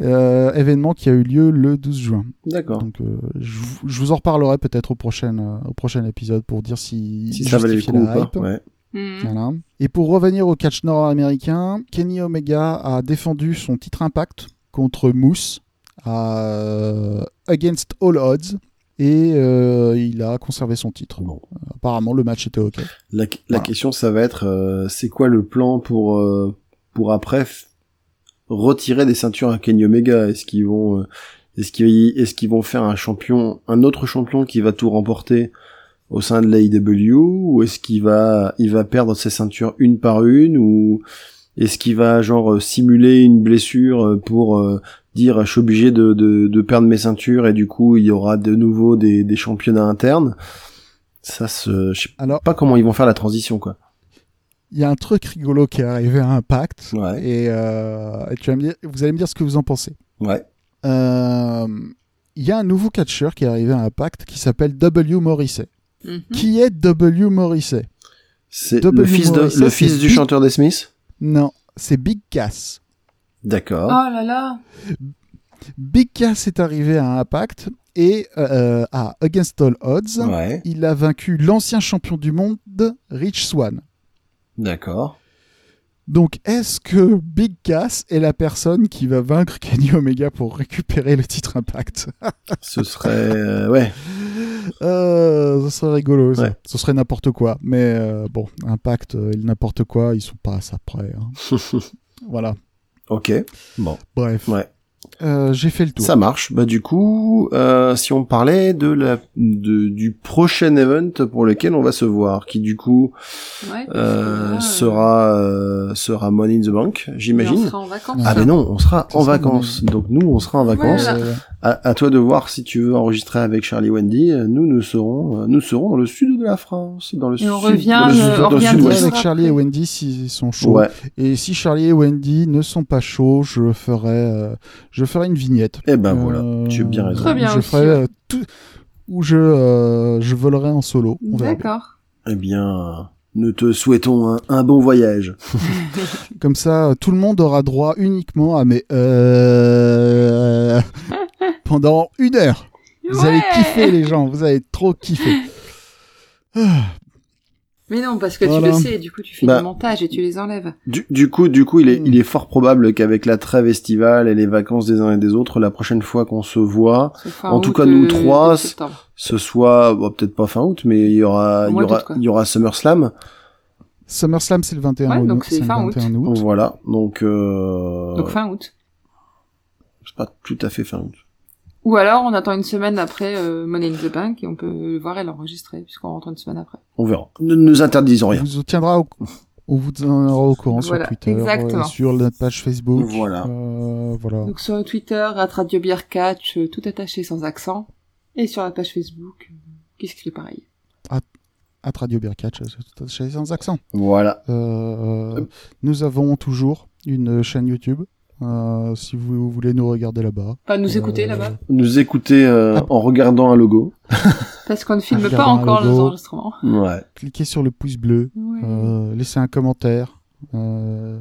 Euh, événement qui a eu lieu le 12 juin. D'accord. Donc, euh, je, vous- je vous en reparlerai peut-être au prochain, euh, au prochain épisode pour dire si, Si ça valait le coup ou la pas. Ouais. Voilà. Et pour revenir au catch nord-américain, Kenny Omega a défendu son titre Impact contre Moose à, Against All Odds et euh, il a conservé son titre. Bon. Apparemment, le match était ok. La, la Voilà. question, ça va être, euh, c'est quoi le plan pour euh, pour après retirer des ceintures à Kenny Omega? Est-ce qu'ils vont, euh, est-ce qu'ils, est-ce qu'ils vont faire un champion, un autre champion qui va tout remporter au sein de l'AEW, ou est-ce qu'il va, il va perdre ses ceintures une par une, ou est-ce qu'il va genre euh, simuler une blessure euh, pour dire je suis obligé de, de, de perdre mes ceintures et du coup il y aura de nouveau des, des championnats internes ça se je sais Alors, pas comment ils vont faire la transition quoi. il y a un truc rigolo qui est arrivé à Impact Ouais. et, euh, et tu vas me dire, vous allez me dire ce que vous en pensez. Ouais. Euh, Il y a un nouveau catcheur qui est arrivé à Impact qui s'appelle W. Morrissey. Mhm. Qui est W. Morrissey? C'est le fils de, le fils du Big- chanteur des Smiths? Non, c'est Big Cass. Oh D'accord. là là. Big Cass est arrivé à Impact et euh, à Against All Odds, Ouais. il a vaincu l'ancien champion du monde, Rich Swan. D'accord. Donc, est-ce que Big Cass est la personne qui va vaincre Kenny Omega pour récupérer le titre Impact? Ce serait euh, ouais. euh, Ce serait rigolo, ça. Ouais. Ce serait n'importe quoi. Mais euh, bon, Impact, euh, n'importe quoi, ils sont pas à ça près. hein. voilà. Ok. Bon. Bref. Ouais. Euh, J'ai fait le tour. Ça marche. Bah du coup, euh, si on parlait de la de, du prochain event pour lequel on va se voir, qui du coup Ouais, euh, euh, sera euh, sera Money in the Bank, mais on j'imagine. sera en vacances. Ah ben non, on sera en vacances. Donc nous, on sera en vacances. Voilà. À, à toi de voir si tu veux enregistrer avec Charlie Wendy. Nous, nous serons, euh, nous serons dans le sud de la France, dans le Et sud, on revient, dans le, euh, sud- on dans le revient jours avec Charlie et. Wendy s'ils sont chauds. Ouais. Et si Charlie et Wendy ne sont pas chauds, je ferai, euh, je ferai une vignette. Eh ben Euh, voilà, tu as bien raison. Très bien Je aussi, ferai euh, tout, où je, euh, je volerai en solo. D'accord. Eh bien, nous te souhaitons un, un bon voyage. Comme ça, tout le monde aura droit uniquement à mes euh, pendant une heure. Vous allez Ouais. kiffer les gens, vous allez trop kiffer. Mais non, parce que Voilà. tu le sais, du coup tu fais Bah. du montage et tu les enlèves. Du, du coup, du coup, il est, Mm. il est fort probable qu'avec la trêve estivale et les vacances des uns et des autres, la prochaine fois qu'on se voit, En tout cas, nous euh, trois, de ce soit, bon, peut-être pas fin août, mais il y aura, Au il y aura, il y aura SummerSlam. SummerSlam c'est le 21 Ouais, août. donc c'est fin août. 21 août. Voilà. Donc, euh, Donc fin août. c'est pas tout à fait fin août. Ou alors on attend une semaine après euh, Money in the Bank et on peut le voir et l'enregistrer puisqu'on rentre une semaine après. On verra. Ne nous interdisons On rien. vous tiendra au, on vous tiendra au courant Voilà, sur Twitter, exactement. euh, sur notre page Facebook. Voilà. Euh, voilà. Donc sur Twitter, à Radio Beer Catch, euh, tout attaché sans accent. Et sur la page Facebook, qu'est-ce qui fait pareil? At Radio Beer Catch, tout attaché sans accent. Voilà. Euh, nous avons toujours une chaîne YouTube. Euh, si vous voulez nous regarder là-bas. Pas nous écouter Euh, là-bas Nous écouter euh, Ah. en regardant un logo. Parce qu'on ne filme pas encore les enregistrements. Ouais. Cliquez sur le pouce bleu. Ouais. euh, laissez un commentaire. euh,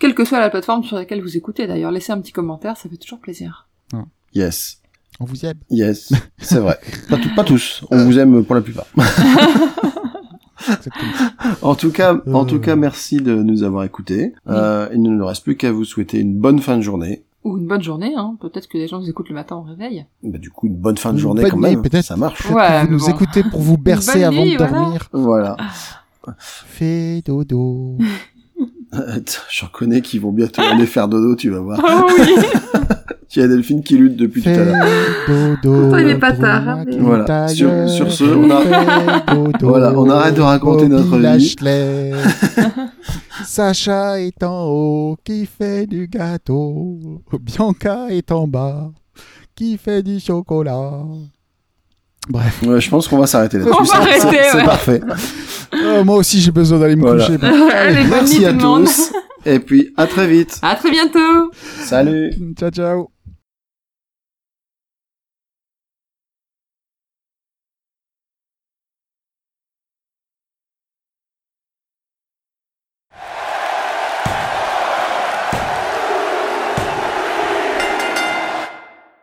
Quelle que soit la plateforme sur laquelle vous écoutez d'ailleurs, laissez un petit commentaire, ça fait toujours plaisir. Yes. on vous aime. Yes. C'est vrai. Pas, tout- pas tous. On vous aime pour la plupart. En tout cas, en Euh. tout cas, merci de nous avoir écoutés. Euh, il ne nous reste plus qu'à vous souhaiter une bonne fin de journée. Ou une bonne journée, hein. Peut-être que les gens nous écoutes le matin au réveil. Bah, du coup, une bonne fin de Une journée quand nuit, même. peut-être. Ça marche. Ouais, vous nous bon. écoutez pour vous bercer avant nuit, de voilà. dormir. Voilà. Fais dodo. Je reconnais qu'ils vont bientôt aller faire dodo, tu vas voir. Oh oui Il y a Delphine qui lutte depuis tout à l'heure. dodo. Pourtant, il est pas tard, hein, Voilà. Sur- sur ce, on a-. Voilà, on arrête de raconter Bobby notre vie. Sacha est en haut, qui fait du gâteau. Bianca est en bas, qui fait du chocolat. Bref, Ouais, je pense qu'on va s'arrêter là-dessus. On va C'est- arrêter, c'est- parfait. Euh, moi aussi j'ai besoin d'aller me Voilà. coucher. Allez, Merci à tous. Et puis, à très vite. À très bientôt Salut. Ciao ciao.